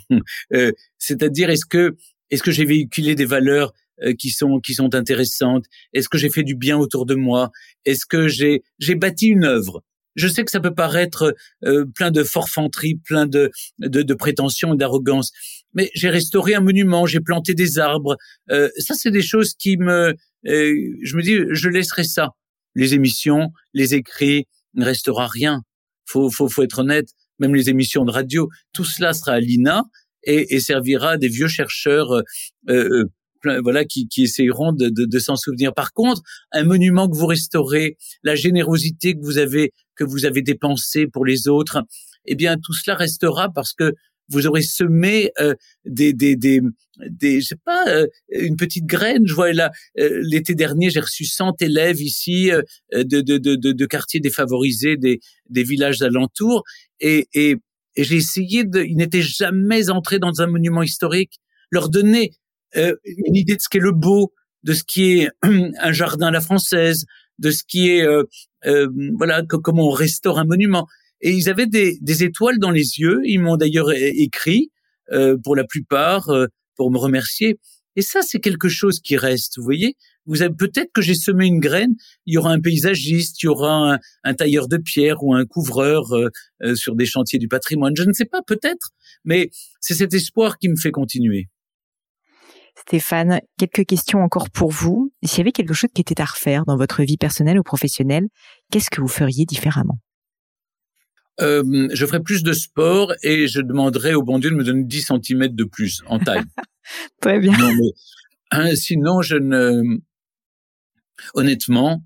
Euh, c'est-à-dire, est-ce que Est-ce que j'ai véhiculé des valeurs qui sont qui sont intéressantes Est-ce que j'ai fait du bien autour de moi? Est-ce que j'ai j'ai bâti une œuvre? Je sais que ça peut paraître euh, plein de forfanterie, plein de de, de prétentions et d'arrogance, mais j'ai restauré un monument, j'ai planté des arbres. Euh, ça, c'est des choses qui me je me dis je laisserai ça. Les émissions, les écrits, il ne restera rien. Faut faut faut être honnête. Même les émissions de radio, tout cela sera à l'INA et, et servira des vieux chercheurs euh, euh, voilà, qui, qui essayeront de, de, de s'en souvenir. Par contre, un monument que vous restaurez, la générosité que vous avez que vous avez dépensée pour les autres, eh bien tout cela restera parce que vous aurez semé euh, des, des, des, des, je sais pas, euh, une petite graine. Je vois là, euh, l'été dernier, j'ai reçu 100 élèves ici de, de, de, de, quartiers défavorisés, des, des villages alentours, et, et, et j'ai essayé de, ils n'étaient jamais entrés dans un monument historique, leur donner euh, une idée de ce qu'est le beau, de ce qui est un jardin à la française, de ce qui est euh, euh, voilà comment on restaure un monument. Et ils avaient des, des étoiles dans les yeux. Ils m'ont d'ailleurs écrit pour la plupart pour me remercier. Et ça, c'est quelque chose qui reste. Vous voyez, vous avez peut-être que j'ai semé une graine. Il y aura un paysagiste, il y aura un, tailleur de pierre ou un couvreur sur des chantiers du patrimoine. Je ne sais pas, peut-être, mais c'est cet espoir qui me fait continuer. Stéphane, quelques questions encore pour vous. S'il y avait quelque chose qui était à refaire dans votre vie personnelle ou professionnelle, qu'est-ce que vous feriez différemment? Euh, je ferais plus de sport et je demanderais au bon Dieu de me donner 10 cm de plus en taille. Très bien. Hein, sinon, je ne... Honnêtement,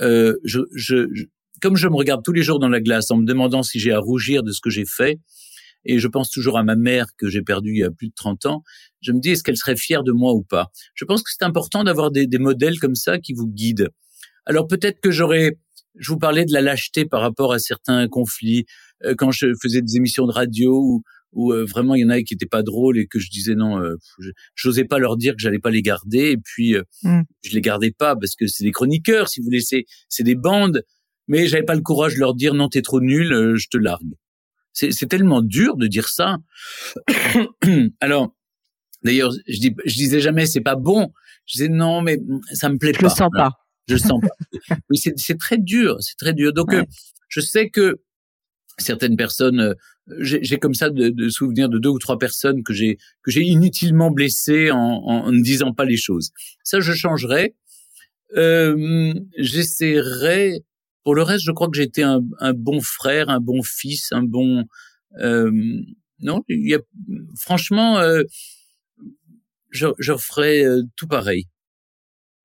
euh, je, je, comme je me regarde tous les jours dans la glace en me demandant si j'ai à rougir de ce que j'ai fait, et je pense toujours à ma mère que j'ai perdue il y a plus de 30 ans, je me dis est-ce qu'elle serait fière de moi ou pas? Je pense que c'est important d'avoir des, des, modèles comme ça qui vous guident. Alors peut-être que j'aurais, je vous parlais de la lâcheté par rapport à certains conflits euh, quand je faisais des émissions de radio où, où euh, vraiment il y en a qui étaient pas drôles et que je disais non, euh, j'osais pas leur dire que j'allais pas les garder et puis mm. je les gardais pas parce que c'est des chroniqueurs, si vous voulez, c'est des bandes, mais j'avais pas le courage de leur dire non t'es trop nul, je te largue. C'est tellement dur de dire ça. Alors, d'ailleurs, je, dis, je disais jamais c'est pas bon. Je disais non, mais ça me plaît pas. Je le sens pas. Je le sens pas. Oui, c'est très dur, c'est très dur. Donc, euh, je sais que certaines personnes, euh, j'ai comme ça de, de souvenirs de deux ou trois personnes que j'ai que j'ai inutilement blessées en, en, ne disant pas les choses. Ça, je changerai. Euh, J'essaierai pour le reste, je crois que j'ai été un, bon frère, un bon fils, un bon. Euh, non, franchement, euh, je, je ferai euh, tout pareil.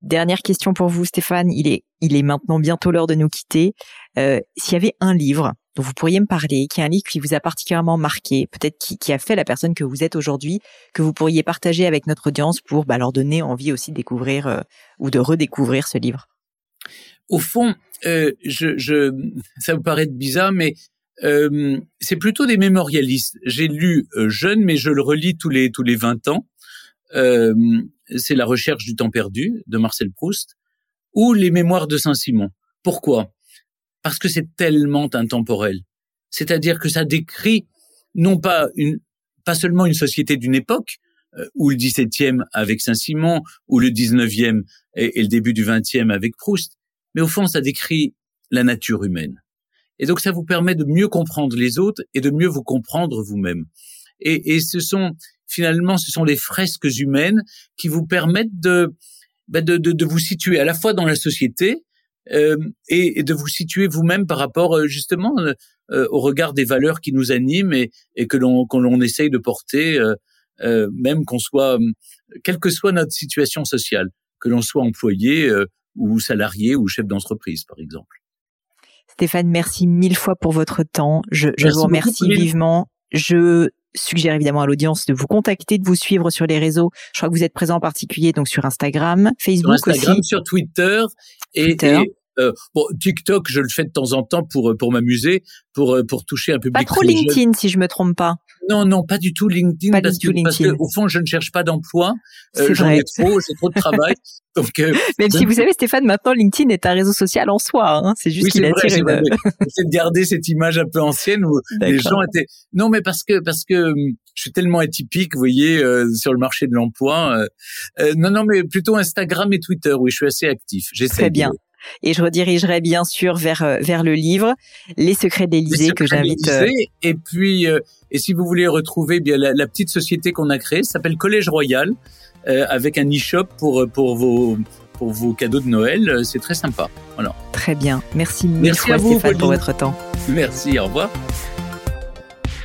Dernière question pour vous, Stéphane. Il est, il est maintenant bientôt l'heure de nous quitter. Euh, S'il y avait un livre dont vous pourriez me parler, qui est un livre qui vous a particulièrement marqué, peut-être qui, qui, a fait la personne que vous êtes aujourd'hui, que vous pourriez partager avec notre audience pour bah, leur donner envie aussi de découvrir euh, ou de redécouvrir ce livre? Au fond, euh, je, je, ça vous paraît bizarre, mais euh, c'est plutôt des mémorialistes. J'ai lu euh, jeune, mais je le relis tous les tous les 20 ans. Euh, c'est La recherche du temps perdu de Marcel Proust ou Les mémoires de Saint-Simon. Pourquoi? Parce que c'est tellement intemporel. C'est-à-dire que ça décrit non pas une pas seulement une société d'une époque, euh, ou le 17e avec Saint-Simon, ou le 19e et, et, le début du 20e avec Proust, mais au fond, ça décrit la nature humaine. Et donc, ça vous permet de mieux comprendre les autres et de mieux vous comprendre vous-même. Et, et, ce sont finalement, ce sont les fresques humaines qui vous permettent de, bah de, de, de, vous situer à la fois dans la société euh, et, et, de vous situer vous-même par rapport euh, justement euh, euh, au regard des valeurs qui nous animent et, et que l'on l'on essaye de porter, euh, même qu'on soit, quelle que soit notre situation sociale, que l'on soit employé ou salarié ou chef d'entreprise, par exemple. Stéphane, merci mille fois pour votre temps. Je, je vous remercie vivement. Je suggère évidemment à l'audience de vous contacter, de vous suivre sur les réseaux. Je crois que vous êtes présent en particulier donc sur Instagram, Facebook sur Instagram, aussi. sur Twitter, et, Euh, bon, TikTok, je le fais de temps en temps pour pour m'amuser, pour pour toucher un public. Pas trop LinkedIn, si je me trompe pas. Non, non, pas du tout LinkedIn, Pas parce, du tout que, parce que, LinkedIn. au fond, je ne cherche pas d'emploi. C'est J'en ai trop, j'ai trop de travail. Donc, euh, Même si vous savez, Stéphane, maintenant LinkedIn est un réseau social en soi. Hein. C'est juste oui, qu'il attire c'est une. de garder cette image un peu ancienne où les gens étaient. Non, mais parce que parce que hum, je suis tellement atypique, vous voyez, euh, sur le marché de l'emploi. euh, euh, non, non, mais plutôt Instagram et Twitter. Oui, je suis assez actif. J'essaie. Très bien. Et je redirigerai bien sûr vers euh, vers le livre Les secrets d'Élysée que j'invite. euh, Et puis, euh, et si vous voulez retrouver bien la, la petite société qu'on a créée, ça s'appelle Collège Royal, euh, avec un e-shop pour pour vos pour vos cadeaux de Noël. C'est très sympa. Voilà. Très bien. Merci Merci à vous, Stéphane pour votre temps. Merci. Au revoir.